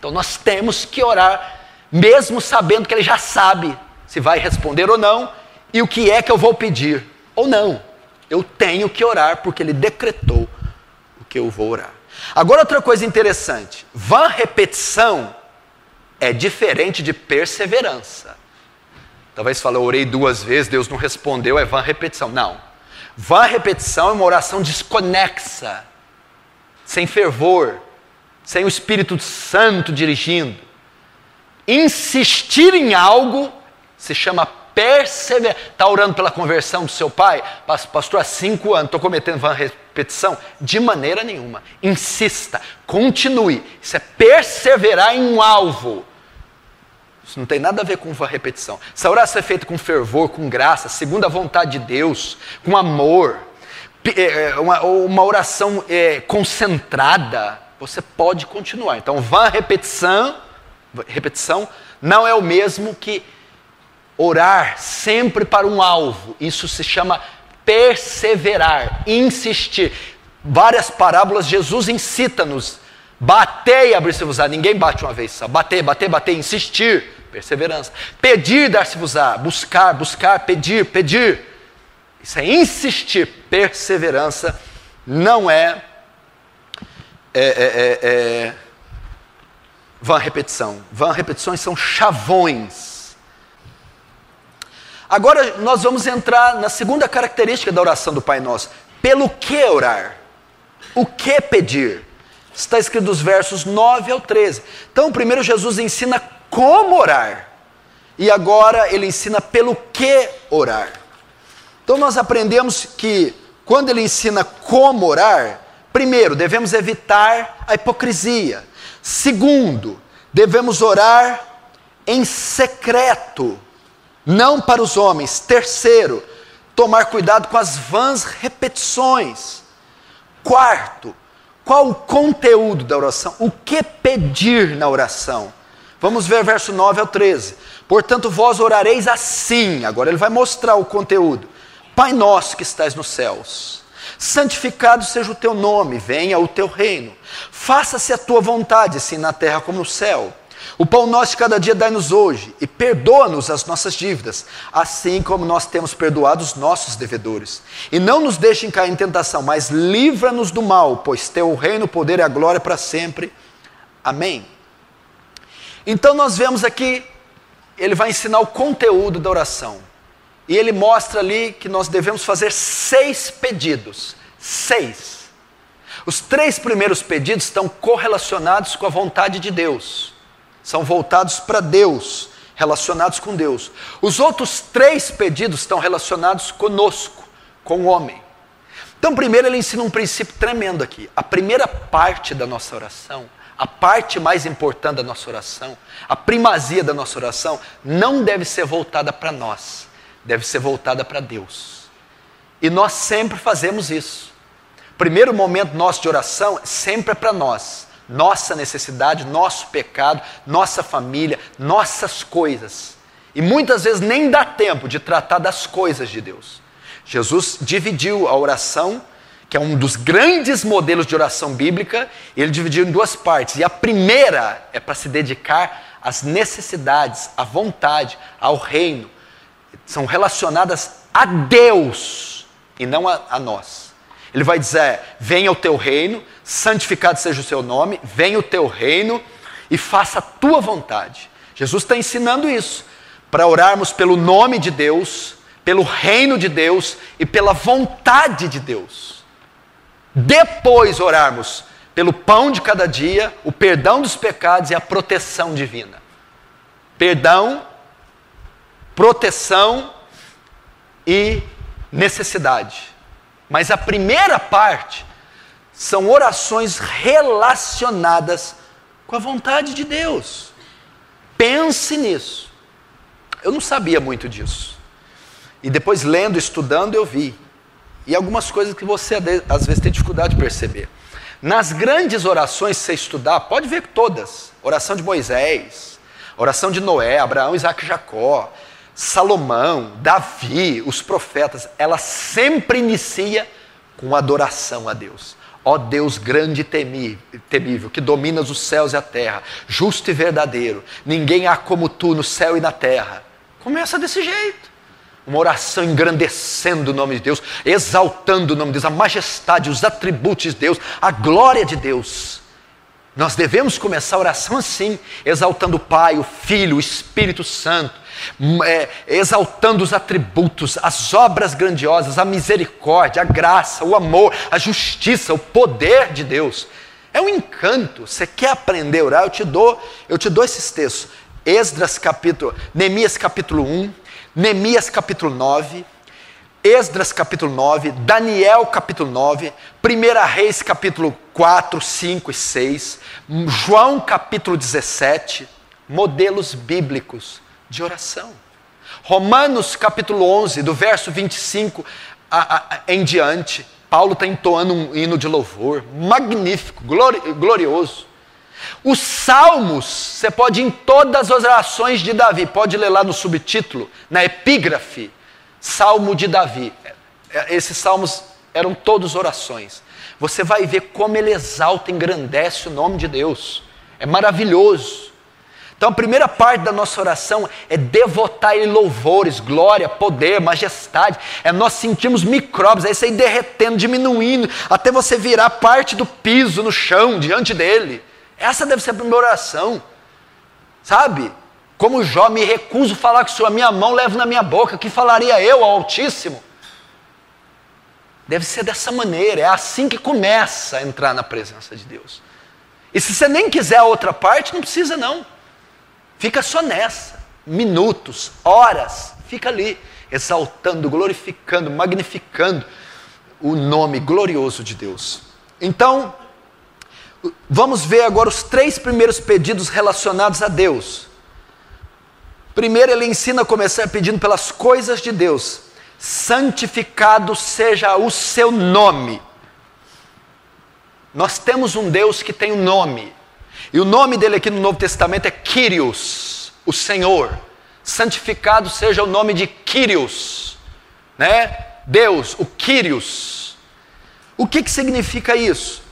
Então nós temos que orar, mesmo sabendo que ele já sabe se vai responder ou não e o que é que eu vou pedir ou não. Eu tenho que orar porque ele decretou que eu vou orar. Agora, outra coisa interessante: vã repetição é diferente de perseverança. Talvez fale, eu orei duas vezes, Deus não respondeu, é vã repetição. Não. Vã repetição é uma oração desconexa, sem fervor, sem o Espírito Santo dirigindo. Insistir em algo se chama perseverar. Está orando pela conversão do seu pai? Pastor, há cinco anos, estou cometendo vã repetição? De maneira nenhuma. Insista, continue. Isso é perseverar em um alvo. Isso não tem nada a ver com repetição. Essa oração é feita com fervor, com graça, segundo a vontade de Deus, com amor. É, é, uma, uma oração é, concentrada. Você pode continuar. Então, vã repetição, repetição não é o mesmo que orar sempre para um alvo. Isso se chama perseverar, insistir. Várias parábolas Jesus incita-nos. Bater e abrir-se-vos-á. Ninguém bate uma vez só. Bater, bater, bater, insistir. Perseverança. Pedir, dar-se-vos-á. Buscar, buscar, pedir, pedir. Isso é insistir. Perseverança não é, é, é, é, é vã repetição. Vã repetições são chavões. Agora nós vamos entrar na segunda característica da oração do Pai Nosso. Pelo que orar? O que pedir? Está escrito dos versos 9 ao 13. Então, primeiro Jesus ensina como orar. E agora ele ensina pelo que orar. Então nós aprendemos que quando ele ensina como orar, primeiro, devemos evitar a hipocrisia. Segundo, devemos orar em secreto, não para os homens. Terceiro, tomar cuidado com as vãs repetições. Quarto, qual o conteúdo da oração? O que pedir na oração? Vamos ver verso 9 ao 13. Portanto, vós orareis assim. Agora ele vai mostrar o conteúdo. Pai nosso que estás nos céus, santificado seja o teu nome, venha o teu reino. Faça-se a tua vontade, assim na terra como no céu. O pão nosso de cada dia dai-nos hoje, e perdoa-nos as nossas dívidas, assim como nós temos perdoado os nossos devedores. E não nos deixem cair em tentação, mas livra-nos do mal, pois teu o reino, o poder e a glória para sempre. Amém. Então nós vemos aqui, ele vai ensinar o conteúdo da oração. E ele mostra ali que nós devemos fazer seis pedidos. Seis. Os três primeiros pedidos estão correlacionados com a vontade de Deus. São voltados para Deus, relacionados com Deus. Os outros três pedidos estão relacionados conosco, com o homem. Então, primeiro, ele ensina um princípio tremendo aqui. A primeira parte da nossa oração a parte mais importante da nossa oração, a primazia da nossa oração, não deve ser voltada para nós, deve ser voltada para Deus. E nós sempre fazemos isso. Primeiro momento nosso de oração sempre é para nós, nossa necessidade, nosso pecado, nossa família, nossas coisas. E muitas vezes nem dá tempo de tratar das coisas de Deus. Jesus dividiu a oração que é um dos grandes modelos de oração bíblica, ele dividiu em duas partes. E a primeira é para se dedicar às necessidades, à vontade, ao reino. São relacionadas a Deus e não a, a nós. Ele vai dizer: venha o teu reino, santificado seja o seu nome, venha o teu reino e faça a tua vontade. Jesus está ensinando isso, para orarmos pelo nome de Deus, pelo reino de Deus e pela vontade de Deus. Depois orarmos pelo pão de cada dia, o perdão dos pecados e a proteção divina. Perdão, proteção e necessidade. Mas a primeira parte são orações relacionadas com a vontade de Deus. Pense nisso. Eu não sabia muito disso. E depois, lendo, estudando, eu vi e algumas coisas que você às vezes tem dificuldade de perceber. Nas grandes orações, se você estudar, pode ver todas: oração de Moisés, oração de Noé, Abraão, Isaac e Jacó, Salomão, Davi, os profetas, ela sempre inicia com adoração a Deus. Ó Deus grande e temível, que dominas os céus e a terra, justo e verdadeiro, ninguém há como tu no céu e na terra. Começa desse jeito uma oração engrandecendo o nome de Deus, exaltando o nome de Deus, a majestade, os atributos de Deus, a glória de Deus. Nós devemos começar a oração assim, exaltando o Pai, o Filho, o Espírito Santo, é, exaltando os atributos, as obras grandiosas, a misericórdia, a graça, o amor, a justiça, o poder de Deus. É um encanto. Você quer aprender a orar? Eu te dou, eu te dou esses textos. Esdras capítulo, Neemias capítulo 1, Neemias capítulo 9, Esdras capítulo 9, Daniel capítulo 9, 1 Reis capítulo 4, 5 e 6, João capítulo 17, modelos bíblicos de oração. Romanos capítulo 11, do verso 25 a, a, em diante, Paulo está entoando um hino de louvor, magnífico, glori, glorioso. Os salmos, você pode em todas as orações de Davi, pode ler lá no subtítulo, na epígrafe, Salmo de Davi. É, esses salmos eram todos orações. Você vai ver como ele exalta engrandece o nome de Deus. É maravilhoso. Então a primeira parte da nossa oração é devotar Ele louvores, glória, poder, majestade. É nós sentimos micróbios, é isso aí derretendo, diminuindo, até você virar parte do piso no chão diante dele. Essa deve ser a primeira oração. Sabe? Como Jó, me recuso a falar com Senhor, a minha mão levo na minha boca, que falaria eu ao Altíssimo? Deve ser dessa maneira, é assim que começa a entrar na presença de Deus. E se você nem quiser a outra parte, não precisa não. Fica só nessa. Minutos, horas, fica ali, exaltando, glorificando, magnificando o nome glorioso de Deus. Então, vamos ver agora os três primeiros pedidos relacionados a Deus. Primeiro, ele ensina a começar pedindo pelas coisas de Deus. Santificado seja o seu nome. Nós temos um Deus que tem um nome. E o nome dele aqui no Novo Testamento é Kyrios, o Senhor. Santificado seja o nome de Kyrios, né? Deus, o Kyrios. O que, que significa isso?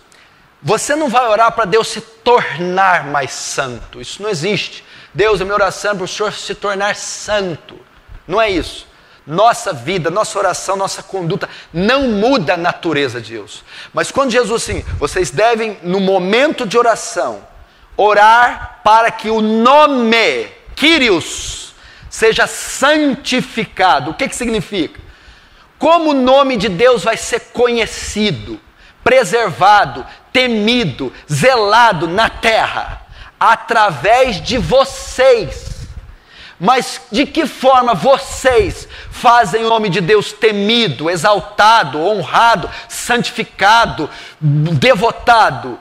Você não vai orar para Deus se tornar mais santo, isso não existe. Deus, a minha oração é para o Senhor se tornar santo. Não é isso. Nossa vida, nossa oração, nossa conduta não muda a natureza de Deus. Mas quando Jesus assim, vocês devem, no momento de oração, orar para que o nome, Kyrios, seja santificado. O que, que significa? Como o nome de Deus vai ser conhecido, preservado, temido, zelado na terra? através de vocês. Mas de que forma vocês fazem o nome de Deus temido, exaltado, honrado, santificado, devotado?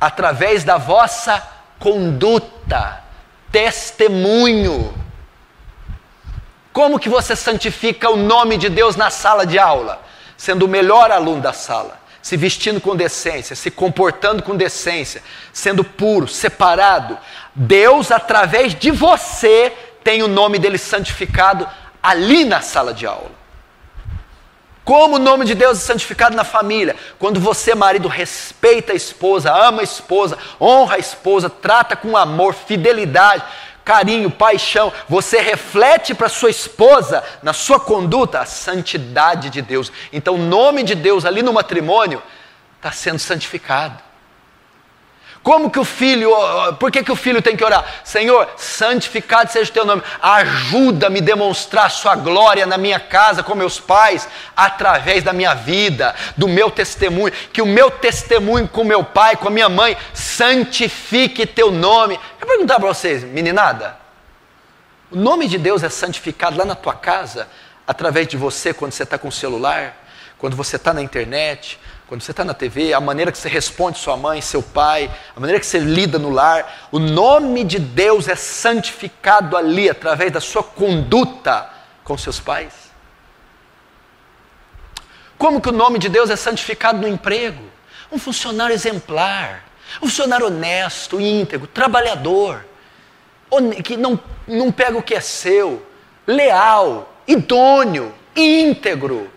Através da vossa conduta, testemunho. Como que você santifica o nome de Deus na sala de aula? Sendo o melhor aluno da sala se vestindo com decência, se comportando com decência, sendo puro, separado. Deus, através de você, tem o nome dele santificado ali na sala de aula. Como o nome de Deus é santificado na família? Quando você, marido, respeita a esposa, ama a esposa, honra a esposa, trata com amor, fidelidade, carinho, paixão, você reflete para sua esposa, na sua conduta, a santidade de Deus. Então, o nome de Deus ali no matrimônio está sendo santificado. Como que o filho, por que, que o filho tem que orar? Senhor, santificado seja o teu nome, ajuda-me a demonstrar sua glória na minha casa com meus pais, através da minha vida, do meu testemunho, que o meu testemunho com meu pai, com a minha mãe, santifique teu nome. Eu perguntar para vocês, meninada, o nome de Deus é santificado lá na tua casa, através de você, quando você está com o celular, quando você está na internet, quando você está na TV, a maneira que você responde sua mãe, seu pai, a maneira que você lida no lar, o nome de Deus é santificado ali através da sua conduta com seus pais. Como que o nome de Deus é santificado no emprego? Um funcionário exemplar, um funcionário honesto, íntegro, trabalhador, que não, não pega o que é seu, leal, idôneo, íntegro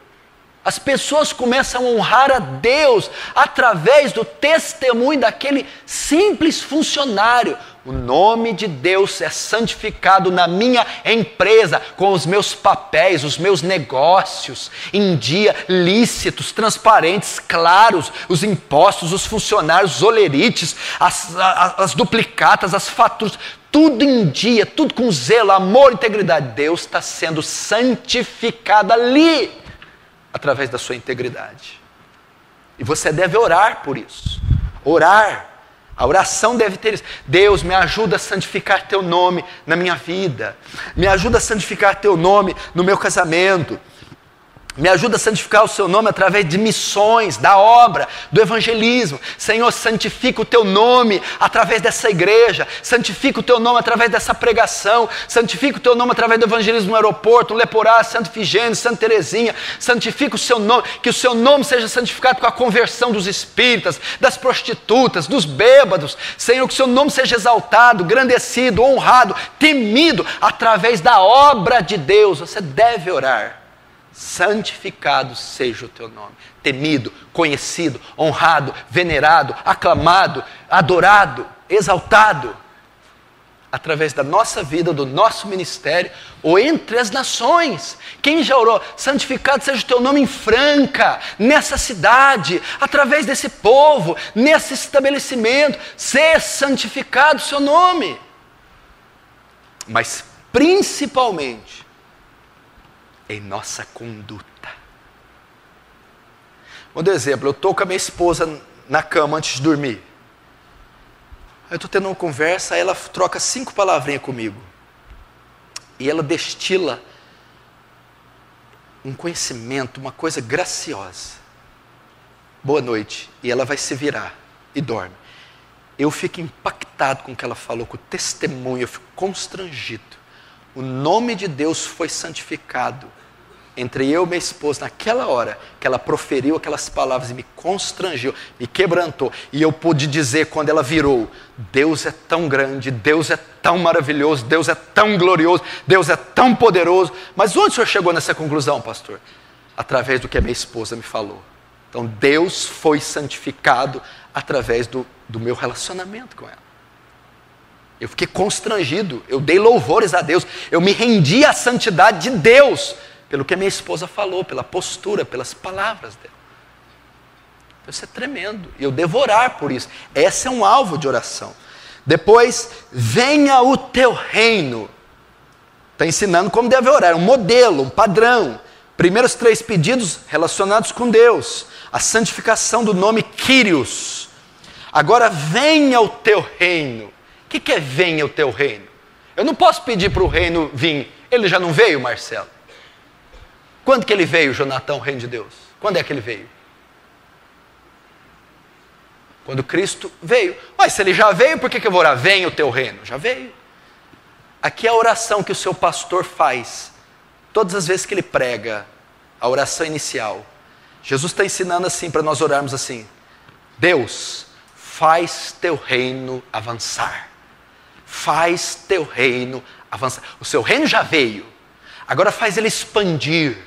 As pessoas começam a honrar a Deus através do testemunho daquele simples funcionário. O nome de Deus é santificado na minha empresa, com os meus papéis, os meus negócios, em dia lícitos, transparentes, claros, os impostos, os funcionários, os olerites, as, as, as duplicatas, as faturas, tudo em dia, tudo com zelo, amor, integridade. Deus está sendo santificado ali através da sua integridade. E você deve orar por isso. Orar. A oração deve ter isso. Deus, me ajuda a santificar teu nome na minha vida. Me ajuda a santificar teu nome no meu casamento. Me ajuda a santificar o seu nome através de missões, da obra, do evangelismo. Senhor, santifica o teu nome através dessa igreja. Santifica o teu nome através dessa pregação. Santifica o teu nome através do evangelismo no aeroporto, Leporá, Santo Figênio, Santa Terezinha. Santifica o seu nome, que o seu nome seja santificado com a conversão dos espíritas, das prostitutas, dos bêbados. Senhor, que o seu nome seja exaltado, grandecido, honrado, temido através da obra de Deus. Você deve orar santificado seja o teu nome, temido, conhecido, honrado, venerado, aclamado, adorado, exaltado, através da nossa vida, do nosso ministério, ou entre as nações. Quem já orou? Santificado seja o teu nome em Franca, nessa cidade, através desse povo, nesse estabelecimento, ser santificado o seu nome. Mas principalmente, em nossa conduta. Vou dar um exemplo, eu estou com a minha esposa na cama antes de dormir. Eu estou tendo uma conversa, ela troca cinco palavrinhas comigo. E ela destila um conhecimento, uma coisa graciosa. Boa noite. E ela vai se virar e dorme. Eu fico impactado com o que ela falou, com o testemunho, eu fico constrangido. O nome de Deus foi santificado entre eu e minha esposa, naquela hora que ela proferiu aquelas palavras e me constrangeu, me quebrantou, e eu pude dizer quando ela virou: Deus é tão grande, Deus é tão maravilhoso, Deus é tão glorioso, Deus é tão poderoso. Mas onde o senhor chegou nessa conclusão, pastor? Através do que a minha esposa me falou. Então Deus foi santificado através do, do meu relacionamento com ela. Eu fiquei constrangido, eu dei louvores a Deus, eu me rendi à santidade de Deus pelo que a minha esposa falou, pela postura, pelas palavras dela. Então, isso é tremendo. E eu devorar por isso. Esse é um alvo de oração. Depois, venha o teu reino. Está ensinando como deve orar, um modelo, um padrão. Primeiros três pedidos relacionados com Deus. A santificação do nome Quírios. Agora, venha o teu reino. O que, que é venha o teu reino? Eu não posso pedir para o reino vir. Ele já não veio, Marcelo? Quando que ele veio, Jonatão, reino de Deus? Quando é que ele veio? Quando Cristo veio. Mas se ele já veio, por que, que eu vou orar? Venha o teu reino. Já veio. Aqui é a oração que o seu pastor faz. Todas as vezes que ele prega, a oração inicial. Jesus está ensinando assim para nós orarmos assim: Deus, faz teu reino avançar. Faz teu reino avançar. O seu reino já veio. Agora faz ele expandir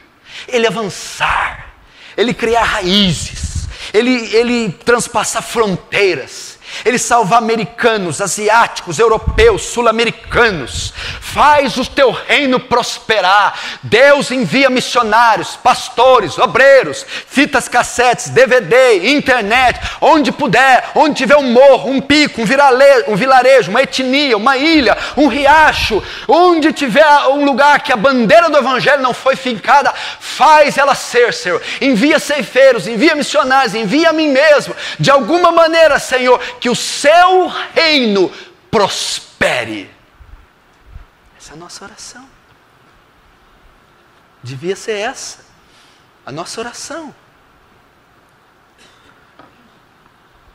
ele avançar, ele criar raízes, ele, ele transpassar fronteiras ele salva americanos, asiáticos, europeus, sul-americanos. Faz o teu reino prosperar. Deus envia missionários, pastores, obreiros, fitas cassetes, DVD, internet, onde puder, onde tiver um morro, um pico, um, virale, um vilarejo, uma etnia, uma ilha, um riacho, onde tiver um lugar que a bandeira do evangelho não foi fincada, faz ela ser, Senhor. Envia ceifeiros, envia missionários, envia a mim mesmo. De alguma maneira, Senhor, que o seu reino prospere. Essa é a nossa oração. Devia ser essa, a nossa oração.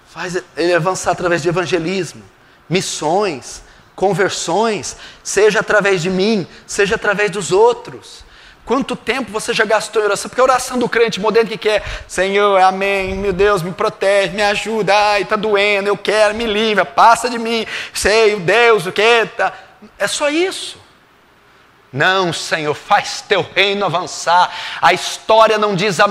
Faz ele avançar através de evangelismo, missões, conversões, seja através de mim, seja através dos outros. Quanto tempo você já gastou em oração? Porque a oração do crente moderno que quer, Senhor, amém, meu Deus, me protege, me ajuda, ai, está doendo, eu quero, me livra, passa de mim, sei, Deus, o que, tá. É só isso. Não, Senhor, faz teu reino avançar. A história não diz, a,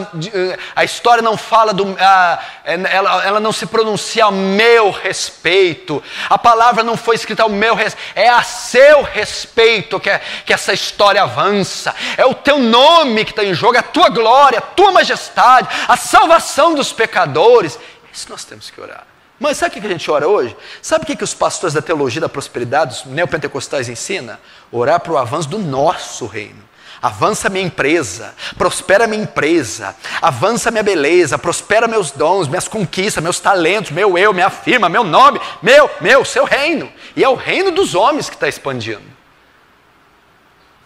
a história não fala do, a, ela, ela não se pronuncia ao meu respeito. A palavra não foi escrita ao meu respeito, é a seu respeito que, que essa história avança. É o teu nome que está em jogo, é a tua glória, a tua majestade, a salvação dos pecadores. Isso nós temos que orar. Mas sabe o que a gente ora hoje? Sabe o que os pastores da teologia da prosperidade, os neopentecostais, ensinam? Orar para o avanço do nosso reino. Avança minha empresa, prospera minha empresa, avança minha beleza, prospera meus dons, minhas conquistas, meus talentos, meu eu, minha firma, meu nome, meu, meu, seu reino. E é o reino dos homens que está expandindo.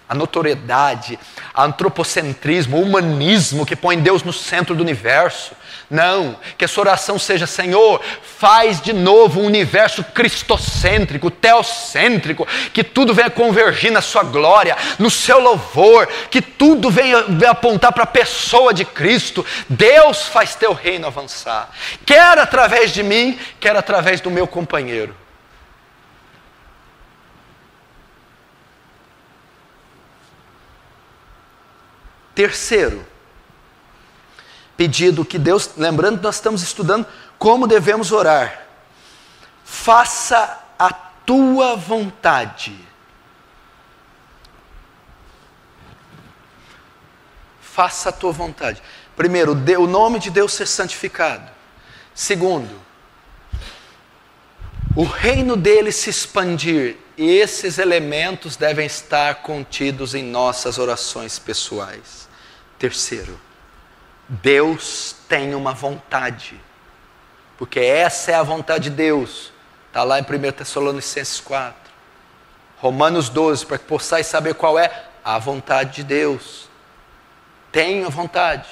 A notoriedade, a antropocentrismo, o humanismo que põe Deus no centro do universo, não, que essa oração seja: Senhor, faz de novo um universo cristocêntrico, teocêntrico, que tudo venha convergir na Sua glória, no Seu louvor, que tudo venha, venha apontar para a pessoa de Cristo. Deus faz Teu reino avançar, quer através de mim, quer através do meu companheiro. Terceiro, pedido que Deus, lembrando que nós estamos estudando como devemos orar. Faça a tua vontade. Faça a tua vontade. Primeiro, o nome de Deus ser santificado. Segundo, o reino dele se expandir. E esses elementos devem estar contidos em nossas orações pessoais. Terceiro, Deus tem uma vontade, porque essa é a vontade de Deus. Está lá em 1 Tessalonicenses 4, Romanos 12, para que possais saber qual é a vontade de Deus. Tenha vontade.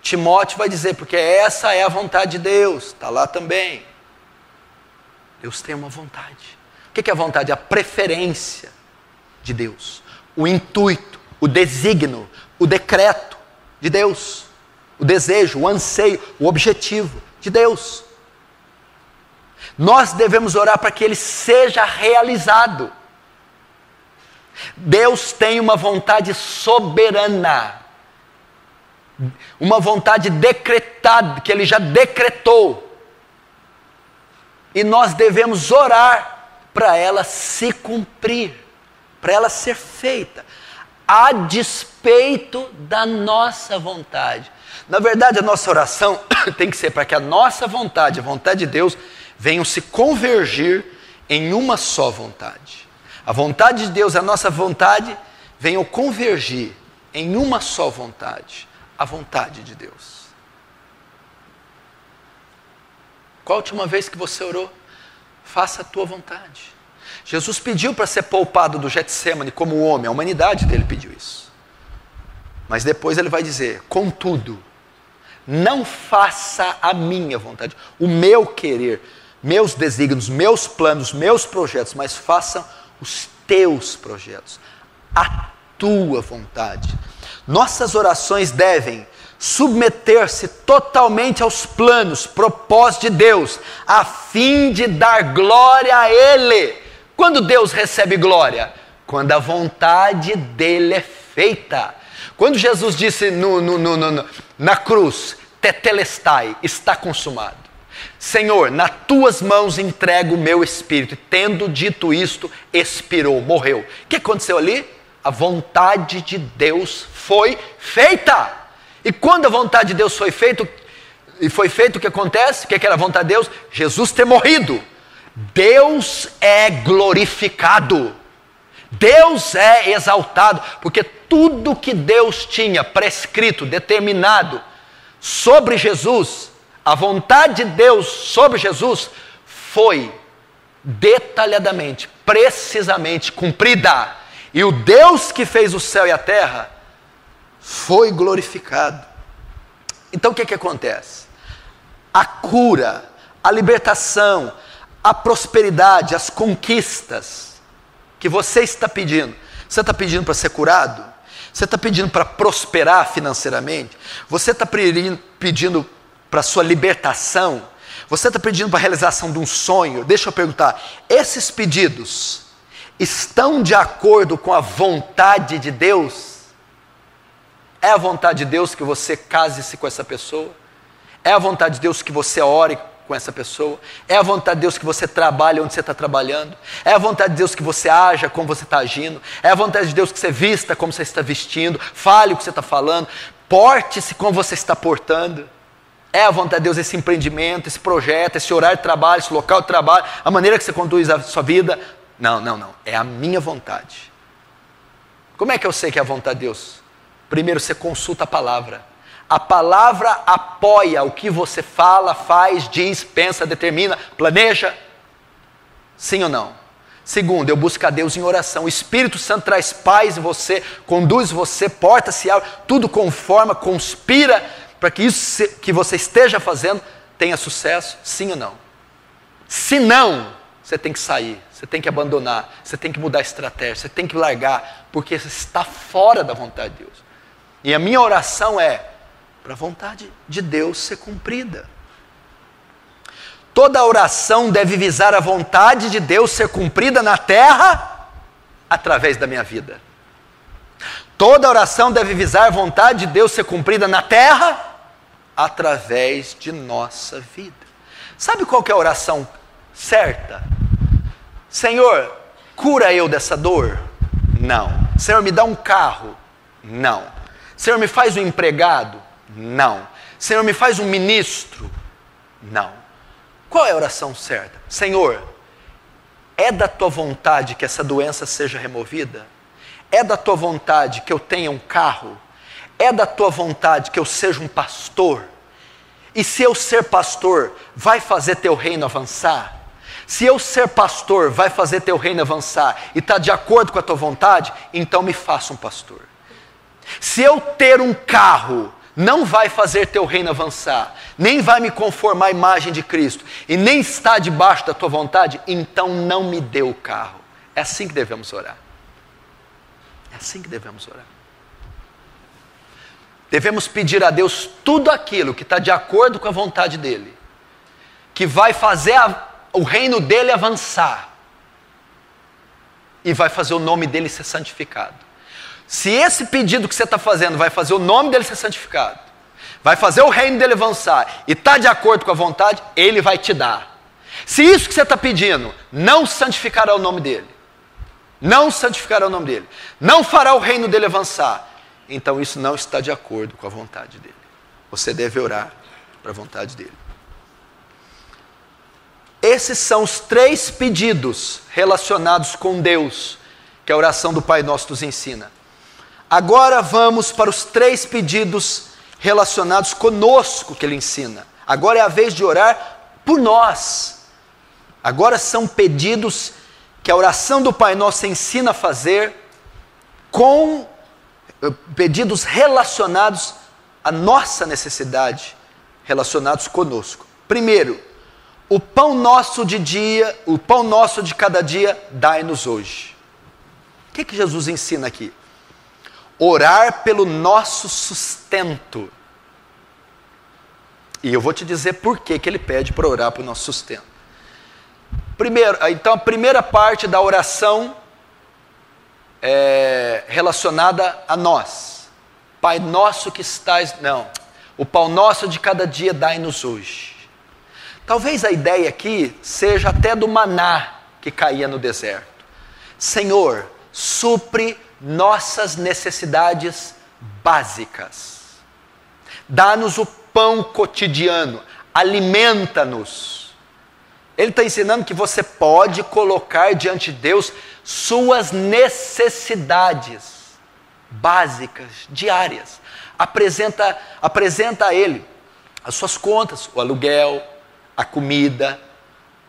Timóteo vai dizer, porque essa é a vontade de Deus, está lá também. Deus tem uma vontade. O que é a vontade? A preferência de Deus, o intuito, o desígnio, o decreto de Deus, o desejo, o anseio, o objetivo de Deus. Nós devemos orar para que ele seja realizado. Deus tem uma vontade soberana, uma vontade decretada, que ele já decretou. E nós devemos orar para ela se cumprir, para ela ser feita a despeito da nossa vontade. Na verdade, a nossa oração tem que ser para que a nossa vontade, a vontade de Deus, venham se convergir em uma só vontade. A vontade de Deus, a nossa vontade, venham convergir em uma só vontade, a vontade de Deus. Qual a última vez que você orou? Faça a tua vontade. Jesus pediu para ser poupado do Getsemane como homem, a humanidade dele pediu isso. Mas depois ele vai dizer: contudo, não faça a minha vontade, o meu querer, meus desígnios, meus planos, meus projetos, mas faça os teus projetos, a tua vontade. Nossas orações devem submeter-se totalmente aos planos, propósitos de Deus, a fim de dar glória a Ele quando Deus recebe glória? Quando a vontade dele é feita. Quando Jesus disse no, no, no, na cruz, tetelestai, está consumado. Senhor, nas tuas mãos entrego o meu espírito. E tendo dito isto, expirou, morreu. O que aconteceu ali? A vontade de Deus foi feita. E quando a vontade de Deus foi feita, e foi feito o que acontece? O que era a vontade de Deus? Jesus ter morrido. Deus é glorificado, Deus é exaltado, porque tudo que Deus tinha prescrito, determinado sobre Jesus, a vontade de Deus sobre Jesus, foi detalhadamente, precisamente cumprida. E o Deus que fez o céu e a terra foi glorificado. Então o que, que acontece? A cura, a libertação, a prosperidade, as conquistas que você está pedindo. Você está pedindo para ser curado? Você está pedindo para prosperar financeiramente? Você está pedindo para sua libertação? Você está pedindo para a realização de um sonho? Deixa eu perguntar: esses pedidos, estão de acordo com a vontade de Deus? É a vontade de Deus que você case-se com essa pessoa? É a vontade de Deus que você ore com essa pessoa? É a vontade de Deus que você trabalhe onde você está trabalhando? É a vontade de Deus que você haja como você está agindo? É a vontade de Deus que você vista como você está vestindo? Fale o que você está falando? Porte-se como você está portando? É a vontade de Deus esse empreendimento, esse projeto, esse horário de trabalho, esse local de trabalho, a maneira que você conduz a sua vida? Não, não, não. É a minha vontade. Como é que eu sei que é a vontade de Deus? Primeiro você consulta a palavra. A palavra apoia o que você fala, faz, diz, pensa, determina, planeja. Sim ou não? Segundo, eu busco a Deus em oração. O Espírito Santo traz paz em você, conduz você, porta-se abre, tudo conforma, conspira para que isso que você esteja fazendo tenha sucesso. Sim ou não? Se não, você tem que sair, você tem que abandonar, você tem que mudar a estratégia, você tem que largar, porque você está fora da vontade de Deus. E a minha oração é para a vontade de Deus ser cumprida. Toda oração deve visar a vontade de Deus ser cumprida na terra através da minha vida. Toda oração deve visar a vontade de Deus ser cumprida na terra através de nossa vida. Sabe qual é a oração certa? Senhor, cura eu dessa dor? Não. Senhor, me dá um carro? Não. Senhor, me faz um empregado? Não. Senhor, me faz um ministro? Não. Qual é a oração certa? Senhor, é da tua vontade que essa doença seja removida? É da tua vontade que eu tenha um carro? É da tua vontade que eu seja um pastor? E se eu ser pastor, vai fazer teu reino avançar? Se eu ser pastor, vai fazer teu reino avançar e está de acordo com a tua vontade, então me faça um pastor. Se eu ter um carro, não vai fazer teu reino avançar, nem vai me conformar à imagem de Cristo, e nem está debaixo da tua vontade, então não me dê o carro. É assim que devemos orar. É assim que devemos orar. Devemos pedir a Deus tudo aquilo que está de acordo com a vontade dEle, que vai fazer a, o reino dEle avançar, e vai fazer o nome dEle ser santificado. Se esse pedido que você está fazendo vai fazer o nome dele ser santificado, vai fazer o reino dele avançar e está de acordo com a vontade, ele vai te dar. Se isso que você está pedindo não santificará o nome dele, não santificará o nome dele, não fará o reino dele avançar, então isso não está de acordo com a vontade dele. Você deve orar para a vontade dele. Esses são os três pedidos relacionados com Deus que a oração do Pai Nosso nos ensina. Agora vamos para os três pedidos relacionados conosco que ele ensina. Agora é a vez de orar por nós. Agora são pedidos que a oração do Pai Nosso ensina a fazer com eh, pedidos relacionados à nossa necessidade, relacionados conosco. Primeiro, o pão nosso de dia, o pão nosso de cada dia, dai-nos hoje. O que, que Jesus ensina aqui? Orar pelo nosso sustento. E eu vou te dizer por que, que ele pede para orar pelo nosso sustento. Primeiro, então a primeira parte da oração é relacionada a nós. Pai nosso que estás. Não. O pão nosso de cada dia dai-nos hoje. Talvez a ideia aqui seja até do maná que caía no deserto. Senhor, supre nossas necessidades básicas. Dá-nos o pão cotidiano, alimenta-nos. Ele está ensinando que você pode colocar diante de Deus suas necessidades básicas, diárias. Apresenta, apresenta a Ele as suas contas, o aluguel, a comida,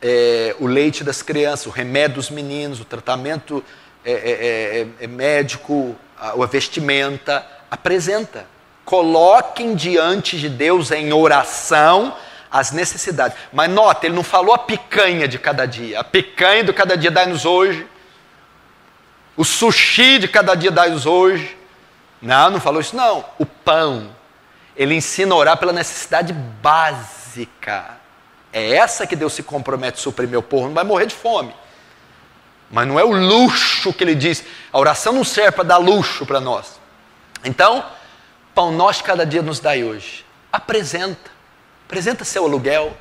é, o leite das crianças, o remédio dos meninos, o tratamento é é, é, é, médico, a, a vestimenta, apresenta. Coloquem diante de Deus em oração as necessidades. Mas nota, ele não falou a picanha de cada dia. A picanha de cada dia dai-nos hoje. O sushi de cada dia dai-nos hoje. Não, não falou isso não. O pão. Ele ensina a orar pela necessidade básica. É essa que Deus se compromete a suprir meu povo, não vai morrer de fome. Mas não é o luxo que ele diz. A oração não serve para dar luxo para nós. Então, pão nosso cada dia nos dai hoje. Apresenta. Apresenta seu aluguel.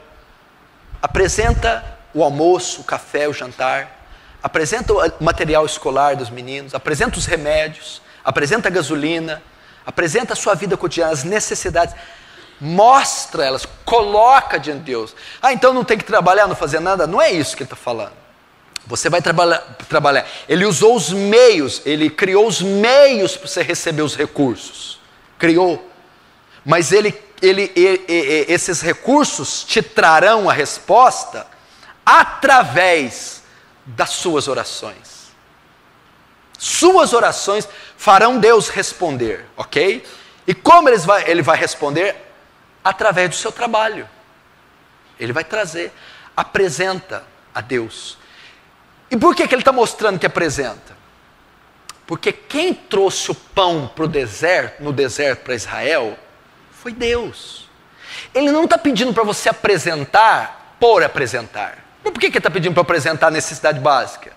Apresenta o almoço, o café, o jantar. Apresenta o material escolar dos meninos. Apresenta os remédios. Apresenta a gasolina. Apresenta a sua vida cotidiana, as necessidades. Mostra elas. Coloca diante de Deus. Ah, então não tem que trabalhar, não fazer nada? Não é isso que ele está falando. Você vai trabalhar, trabalhar. Ele usou os meios, ele criou os meios para você receber os recursos. Criou. Mas ele, ele, ele, ele, esses recursos te trarão a resposta através das suas orações. Suas orações farão Deus responder, ok? E como ele vai, ele vai responder? Através do seu trabalho. Ele vai trazer, apresenta a Deus e por que, que ele está mostrando que apresenta? Porque quem trouxe o pão para o deserto, no deserto para Israel, foi Deus. Ele não está pedindo para você apresentar por apresentar. Mas por que, que ele está pedindo para apresentar a necessidade básica?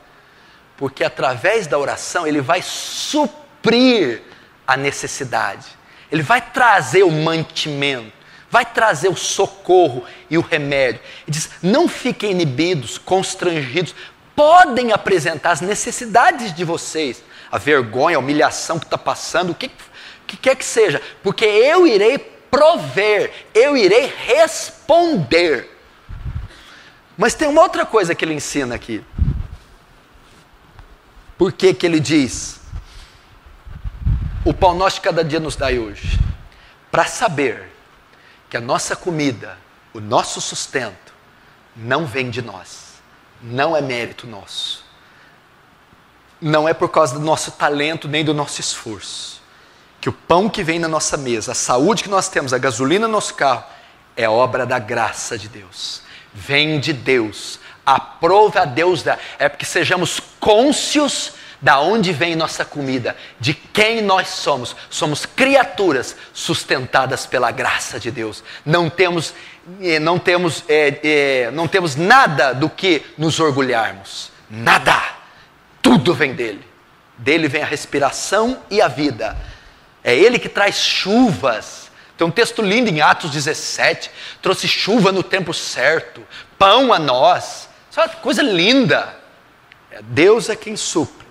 Porque através da oração ele vai suprir a necessidade. Ele vai trazer o mantimento, vai trazer o socorro e o remédio. Ele diz: não fiquem inibidos, constrangidos, podem apresentar as necessidades de vocês, a vergonha, a humilhação que está passando, o que, que quer que seja, porque eu irei prover, eu irei responder. Mas tem uma outra coisa que ele ensina aqui. Por que, que ele diz? O pão nosso cada dia nos dai hoje. Para saber que a nossa comida, o nosso sustento, não vem de nós não é mérito nosso. Não é por causa do nosso talento nem do nosso esforço. Que o pão que vem na nossa mesa, a saúde que nós temos, a gasolina no nosso carro, é obra da graça de Deus. Vem de Deus. Aprove a Deus da. É porque sejamos cônscios da onde vem nossa comida, de quem nós somos. Somos criaturas sustentadas pela graça de Deus. Não temos não temos, é, é, não temos nada do que nos orgulharmos. Nada. Tudo vem dele. Dele vem a respiração e a vida. É ele que traz chuvas. Tem um texto lindo em Atos 17. Trouxe chuva no tempo certo, pão a nós. Uma coisa linda. É Deus é quem supre.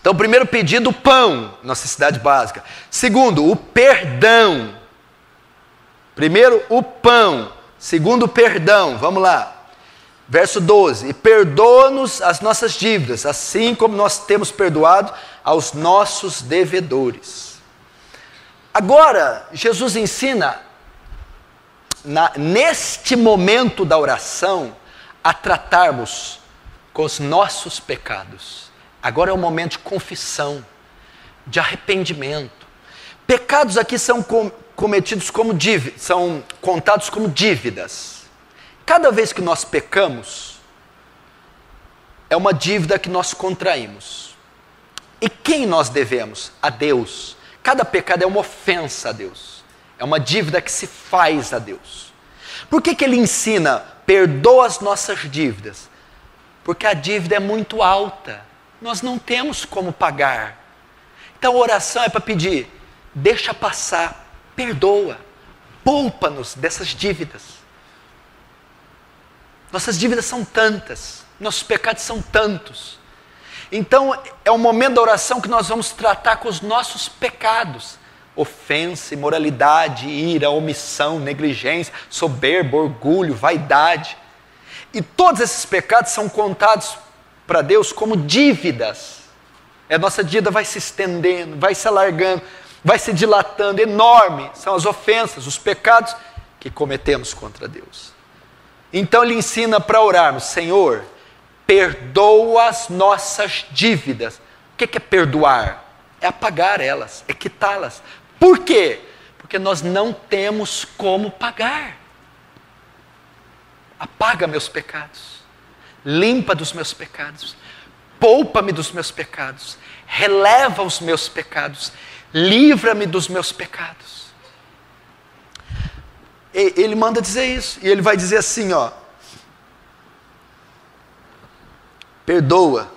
Então, primeiro pedido, pão, necessidade básica. Segundo, o perdão. Primeiro, o pão. Segundo, o perdão. Vamos lá. Verso 12: E perdoa-nos as nossas dívidas, assim como nós temos perdoado aos nossos devedores. Agora, Jesus ensina, na, neste momento da oração, a tratarmos com os nossos pecados. Agora é o momento de confissão, de arrependimento. Pecados aqui são cometidos como dívidas, são contados como dívidas. Cada vez que nós pecamos, é uma dívida que nós contraímos. E quem nós devemos? A Deus. Cada pecado é uma ofensa a Deus. É uma dívida que se faz a Deus. Por que, que ele ensina, perdoa as nossas dívidas? Porque a dívida é muito alta. Nós não temos como pagar. Então a oração é para pedir, deixa passar, perdoa, poupa-nos dessas dívidas. Nossas dívidas são tantas, nossos pecados são tantos. Então, é o momento da oração que nós vamos tratar com os nossos pecados: ofensa, imoralidade, ira, omissão, negligência, soberba, orgulho, vaidade. E todos esses pecados são contados para Deus como dívidas. A nossa dívida vai se estendendo, vai se alargando, vai se dilatando, enorme são as ofensas, os pecados que cometemos contra Deus. Então ele ensina para orarmos: Senhor, perdoa as nossas dívidas. O que é perdoar? É apagar elas, é quitá-las. Por quê? Porque nós não temos como pagar. Apaga meus pecados, limpa dos meus pecados, poupa-me dos meus pecados, releva os meus pecados livra-me dos meus pecados. Ele manda dizer isso, e ele vai dizer assim: ó, perdoa,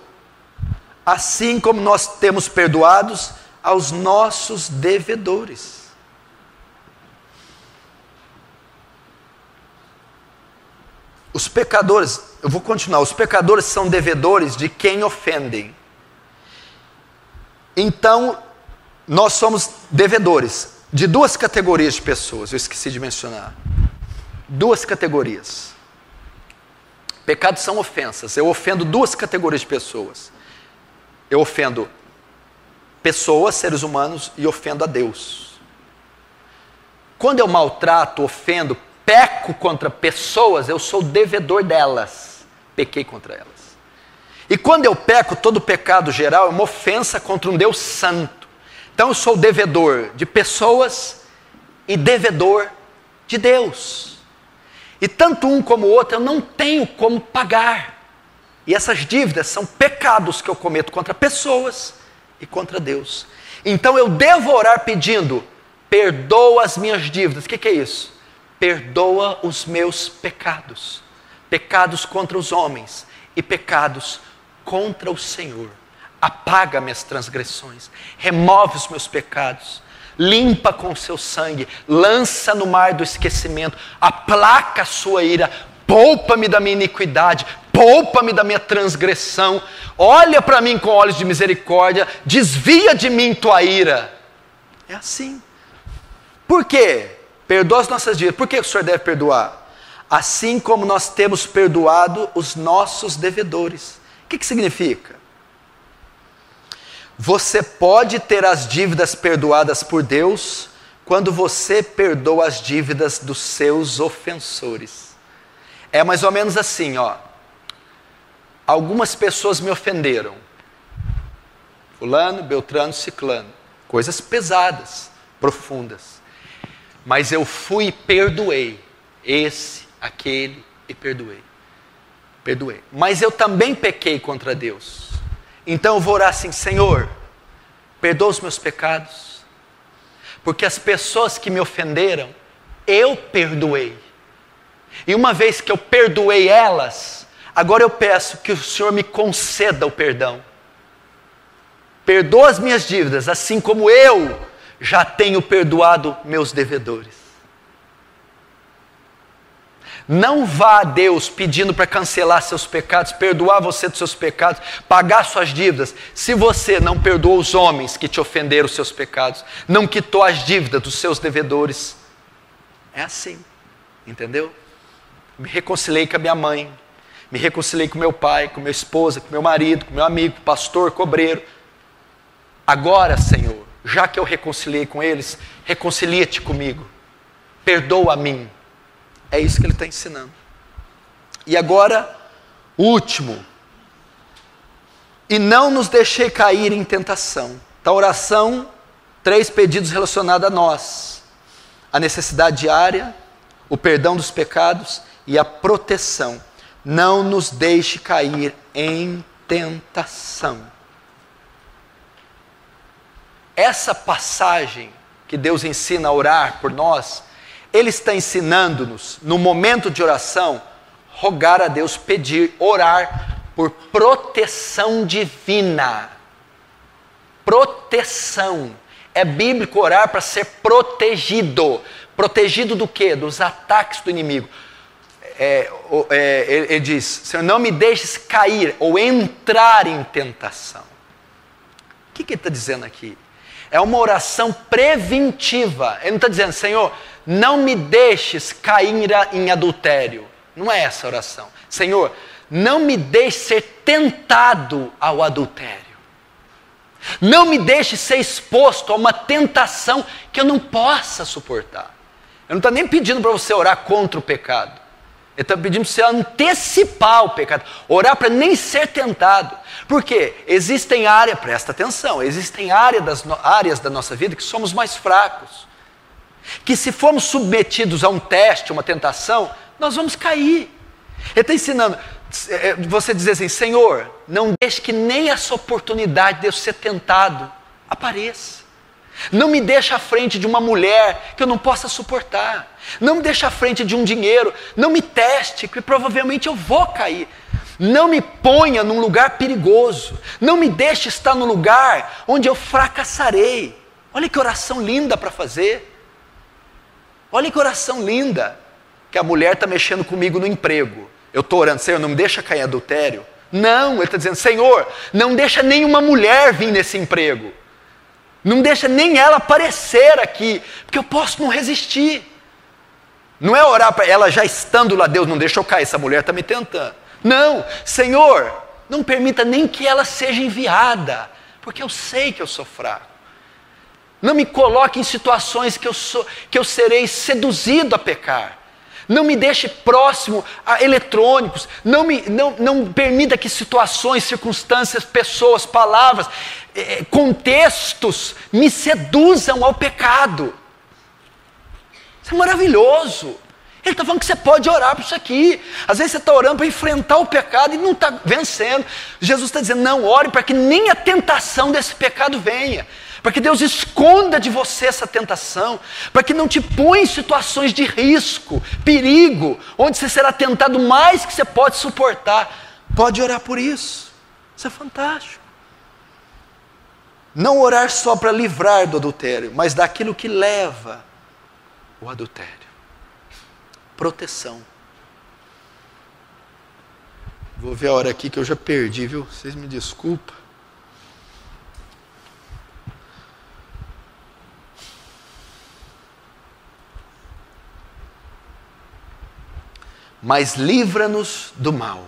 assim como nós temos perdoados aos nossos devedores. Os pecadores, eu vou continuar, os pecadores são devedores de quem ofendem. Então, nós somos devedores de duas categorias de pessoas, eu esqueci de mencionar. Duas categorias. Pecados são ofensas. Eu ofendo duas categorias de pessoas. Eu ofendo pessoas, seres humanos, e ofendo a Deus. Quando eu maltrato, ofendo, peco contra pessoas, eu sou devedor delas. Pequei contra elas. E quando eu peco, todo pecado geral é uma ofensa contra um Deus santo. Então eu sou devedor de pessoas e devedor de Deus. E tanto um como o outro eu não tenho como pagar. E essas dívidas são pecados que eu cometo contra pessoas e contra Deus. Então eu devo orar pedindo: perdoa as minhas dívidas. O que, que é isso? Perdoa os meus pecados. Pecados contra os homens e pecados contra o Senhor. Apaga minhas transgressões, remove os meus pecados, limpa com o seu sangue, lança no mar do esquecimento, aplaca a sua ira, poupa-me da minha iniquidade, poupa-me da minha transgressão, olha para mim com olhos de misericórdia, desvia de mim tua ira. É assim. Por quê? Perdoa as nossas dívidas. Por que o Senhor deve perdoar? Assim como nós temos perdoado os nossos devedores. O que, que significa? Você pode ter as dívidas perdoadas por Deus quando você perdoa as dívidas dos seus ofensores. É mais ou menos assim, ó. Algumas pessoas me ofenderam. Fulano, Beltrano, Ciclano. Coisas pesadas, profundas. Mas eu fui e perdoei. Esse, aquele, e perdoei. Perdoei. Mas eu também pequei contra Deus. Então eu vou orar assim: Senhor, perdoa os meus pecados. Porque as pessoas que me ofenderam, eu perdoei. E uma vez que eu perdoei elas, agora eu peço que o Senhor me conceda o perdão. Perdoa as minhas dívidas, assim como eu já tenho perdoado meus devedores. Não vá a Deus pedindo para cancelar seus pecados, perdoar você dos seus pecados, pagar suas dívidas, se você não perdoou os homens que te ofenderam os seus pecados, não quitou as dívidas dos seus devedores. É assim, entendeu? Me reconciliei com a minha mãe, me reconciliei com meu pai, com minha esposa, com meu marido, com meu amigo, pastor, cobreiro. Agora, Senhor, já que eu reconciliei com eles, reconcilia-te comigo, perdoa a mim é isso que ele está ensinando. E agora, último. E não nos deixei cair em tentação. Então, oração, três pedidos relacionados a nós: a necessidade diária, o perdão dos pecados e a proteção. Não nos deixe cair em tentação. Essa passagem que Deus ensina a orar por nós ele está ensinando-nos, no momento de oração, rogar a Deus, pedir, orar por proteção divina. Proteção. É bíblico orar para ser protegido. Protegido do quê? Dos ataques do inimigo. É, é, ele, diz: Senhor, não me deixes cair ou entrar em tentação. O que, que ele está dizendo aqui? É uma oração preventiva. Ele não está dizendo, Senhor, não me deixes cair em adultério. Não é essa a oração. Senhor, não me deixe ser tentado ao adultério. Não me deixe ser exposto a uma tentação que eu não possa suportar. Eu não estou nem pedindo para você orar contra o pecado. Ele está pedindo para você antecipar o pecado. Orar para nem ser tentado. Porque existem áreas, presta atenção, existem áreas, das, áreas da nossa vida que somos mais fracos que se formos submetidos a um teste, uma tentação, nós vamos cair. Ele está ensinando, é, você dizer assim, Senhor, não deixe que nem essa oportunidade de eu ser tentado apareça. Não me deixe à frente de uma mulher que eu não possa suportar. Não me deixe à frente de um dinheiro. Não me teste, que provavelmente eu vou cair. Não me ponha num lugar perigoso. Não me deixe estar no lugar onde eu fracassarei. Olha que oração linda para fazer. Olha que oração linda. Que a mulher está mexendo comigo no emprego. Eu estou orando, Senhor, não me deixa cair adultério. Não, ele está dizendo, Senhor, não deixa nenhuma mulher vir nesse emprego. Não deixa nem ela aparecer aqui, porque eu posso não resistir. Não é orar para ela já estando lá, Deus, não deixa eu cair, essa mulher está me tentando. Não, Senhor, não permita nem que ela seja enviada, porque eu sei que eu sou fraco. Não me coloque em situações que eu, sou, que eu serei seduzido a pecar. Não me deixe próximo a eletrônicos. Não, me, não, não permita que situações, circunstâncias, pessoas, palavras, eh, contextos me seduzam ao pecado. Isso é maravilhoso. Ele está falando que você pode orar por isso aqui. Às vezes você está orando para enfrentar o pecado e não está vencendo. Jesus está dizendo: não, ore para que nem a tentação desse pecado venha. Para que Deus esconda de você essa tentação. Para que não te ponha em situações de risco, perigo, onde você será tentado mais que você pode suportar. Pode orar por isso. Isso é fantástico. Não orar só para livrar do adultério, mas daquilo que leva o adultério proteção. Vou ver a hora aqui que eu já perdi, viu? Vocês me desculpem. Mas livra-nos do mal.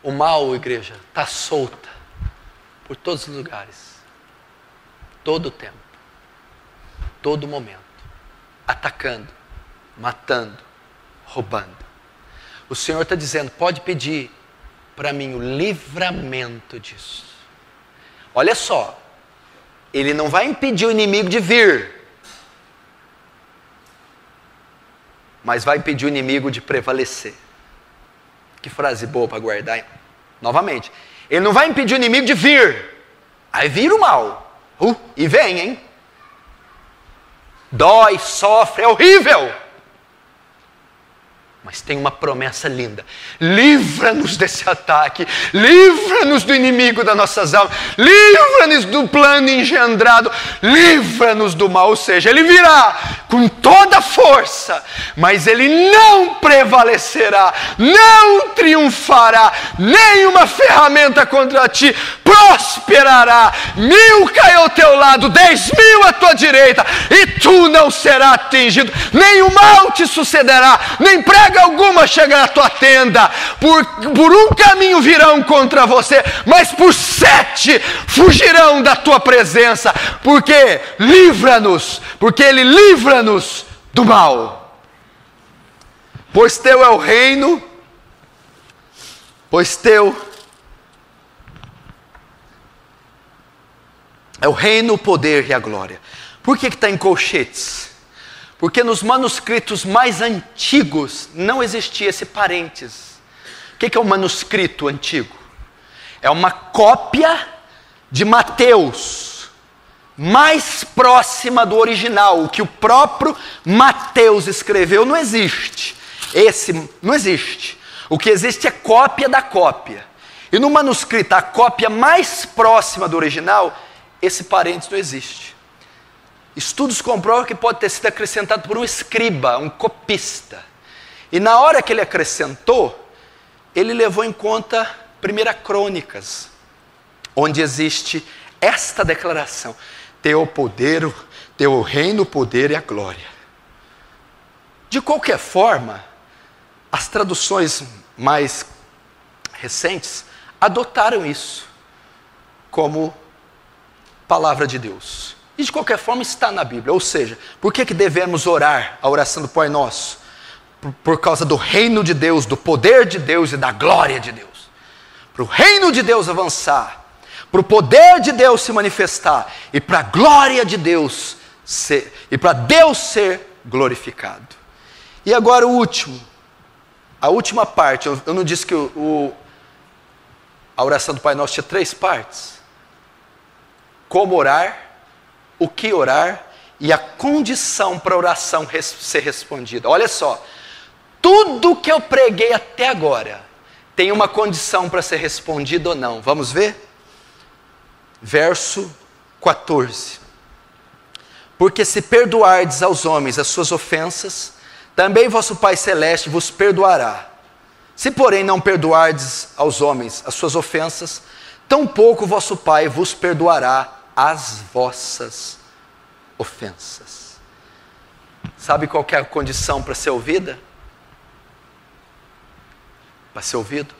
O mal, igreja, está solta por todos os lugares, todo o tempo, todo momento atacando, matando, roubando. O Senhor está dizendo: pode pedir para mim o livramento disso. Olha só, Ele não vai impedir o inimigo de vir, mas vai impedir o inimigo de prevalecer. Que frase boa para guardar. Hein? Novamente, Ele não vai impedir o inimigo de vir, aí vira o mal. Uh, e vem, hein? dói, sofre, é horrível. Mas tem uma promessa linda: livra-nos desse ataque, livra-nos do inimigo das nossas almas, livra-nos do plano engendrado, livra-nos do mal. Ou seja, ele virá com toda força, mas ele não prevalecerá, não triunfará, nenhuma ferramenta contra ti prosperará. Mil cai ao teu lado, dez mil à tua direita, e tu não serás atingido, nem o mal te sucederá, nem prega alguma chegará à tua tenda, por, por um caminho virão contra você, mas por sete fugirão da tua presença, porque livra-nos, porque Ele livra-nos do mal. Pois teu é o reino, pois teu é o reino, o poder e a glória. Por que está em colchetes? Porque nos manuscritos mais antigos não existia esse parênteses. O que é um manuscrito antigo? É uma cópia de Mateus, mais próxima do original. O que o próprio Mateus escreveu não existe. Esse não existe. O que existe é cópia da cópia. E no manuscrito, a cópia mais próxima do original, esse parênteses não existe. Estudos comprovam que pode ter sido acrescentado por um escriba, um copista. E na hora que ele acrescentou, ele levou em conta 1 Crônicas, onde existe esta declaração: Teu poder, teu reino, o poder e a glória. De qualquer forma, as traduções mais recentes adotaram isso como palavra de Deus. E de qualquer forma está na Bíblia. Ou seja, por que, que devemos orar a oração do Pai Nosso? Por, por causa do reino de Deus, do poder de Deus e da glória de Deus. Para o reino de Deus avançar, para o poder de Deus se manifestar e para a glória de Deus ser, e para Deus ser glorificado. E agora o último, a última parte. Eu, eu não disse que o, o, a oração do Pai Nosso tinha três partes: como orar o que orar e a condição para a oração ser respondida. Olha só, tudo que eu preguei até agora tem uma condição para ser respondido ou não. Vamos ver? Verso 14. Porque se perdoardes aos homens as suas ofensas, também vosso Pai Celeste vos perdoará. Se, porém, não perdoardes aos homens as suas ofensas, tampouco vosso Pai vos perdoará as vossas ofensas. Sabe qual é a condição para ser ouvida? Para ser ouvido?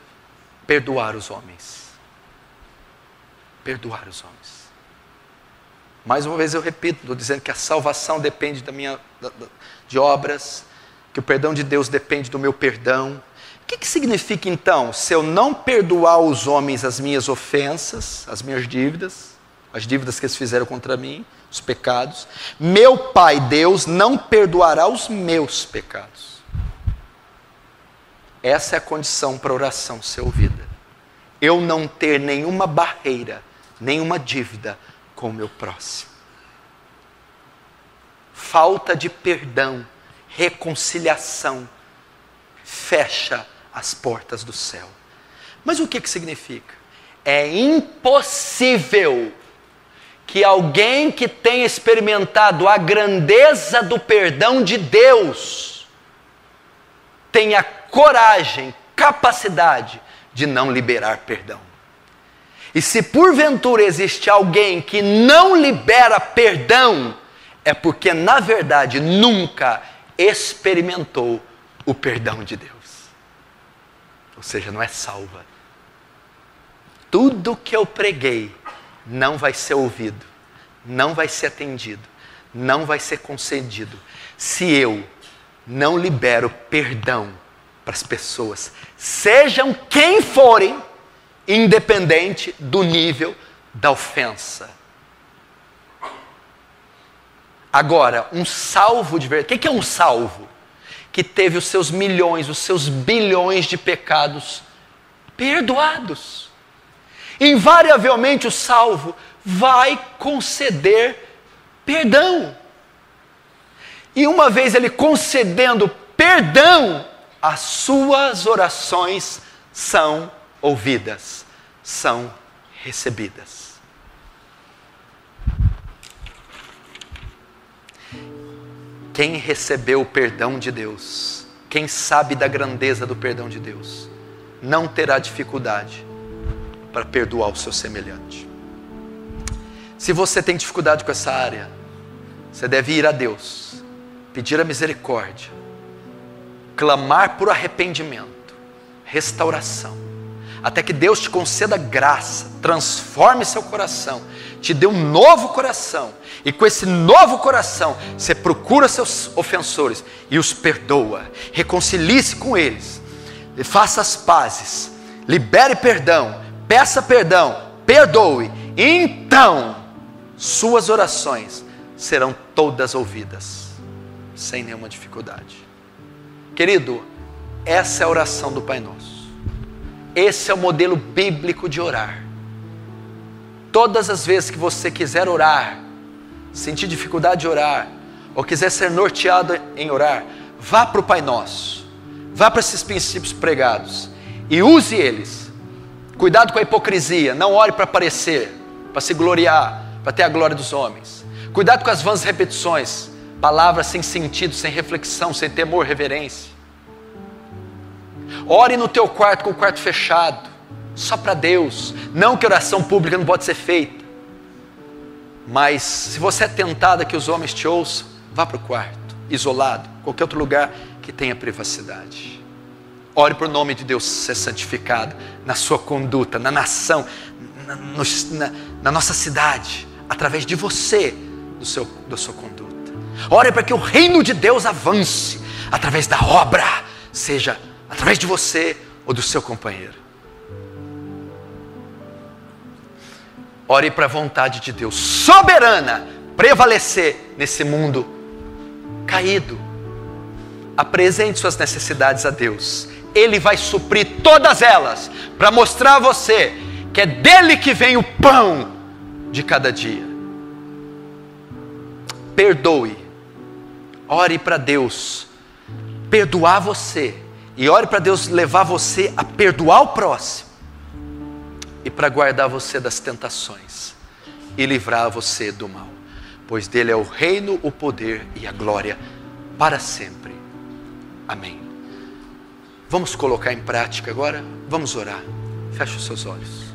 Perdoar os homens. Perdoar os homens. Mais uma vez eu repito, estou dizendo que a salvação depende da minha, de obras, que o perdão de Deus depende do meu perdão. O que, que significa então, se eu não perdoar os homens as minhas ofensas, as minhas dívidas, as dívidas que eles fizeram contra mim, os pecados, meu Pai Deus não perdoará os meus pecados. Essa é a condição para a oração ser ouvida. Eu não ter nenhuma barreira, nenhuma dívida com o meu próximo. Falta de perdão, reconciliação, fecha as portas do céu. Mas o que, que significa? É impossível que alguém que tenha experimentado a grandeza do perdão de Deus tenha coragem, capacidade de não liberar perdão. E se porventura existe alguém que não libera perdão, é porque na verdade nunca experimentou o perdão de Deus. Ou seja, não é salva. Tudo que eu preguei não vai ser ouvido, não vai ser atendido, não vai ser concedido se eu não libero perdão para as pessoas, sejam quem forem, independente do nível da ofensa. Agora, um salvo de verdade. O que é um salvo? Que teve os seus milhões, os seus bilhões de pecados perdoados. Invariavelmente, o salvo vai conceder perdão. E uma vez ele concedendo perdão, as suas orações são ouvidas, são recebidas. Quem recebeu o perdão de Deus, quem sabe da grandeza do perdão de Deus, não terá dificuldade para perdoar o seu semelhante. Se você tem dificuldade com essa área, você deve ir a Deus, pedir a misericórdia, clamar por arrependimento, restauração, até que Deus te conceda graça, transforme seu coração, te dê um novo coração, e com esse novo coração você procura seus ofensores e os perdoa, reconcilie-se com eles, faça as pazes, libere perdão, peça perdão, perdoe, então suas orações serão todas ouvidas, sem nenhuma dificuldade. Querido, essa é a oração do Pai Nosso. Esse é o modelo bíblico de orar. Todas as vezes que você quiser orar, sentir dificuldade de orar, ou quiser ser norteado em orar, vá para o Pai Nosso, vá para esses princípios pregados e use eles. Cuidado com a hipocrisia, não ore para aparecer, para se gloriar, para ter a glória dos homens. Cuidado com as vãs repetições, palavras sem sentido, sem reflexão, sem temor, reverência. Ore no teu quarto com o quarto fechado, só para Deus. Não que oração pública não pode ser feita. Mas se você é tentado que os homens te ouçam, vá para o quarto, isolado, qualquer outro lugar que tenha privacidade. Ore para o nome de Deus ser santificado na sua conduta, na nação, na, na, na nossa cidade, através de você, do seu, da sua conduta. Ore para que o reino de Deus avance através da obra, seja através de você ou do seu companheiro. Ore para a vontade de Deus soberana prevalecer nesse mundo caído. Apresente suas necessidades a Deus. Ele vai suprir todas elas para mostrar a você que é dele que vem o pão de cada dia. Perdoe Ore para Deus perdoar você. E ore para Deus levar você a perdoar o próximo. E para guardar você das tentações. E livrar você do mal. Pois dele é o reino, o poder e a glória para sempre. Amém. Vamos colocar em prática agora? Vamos orar. Feche os seus olhos.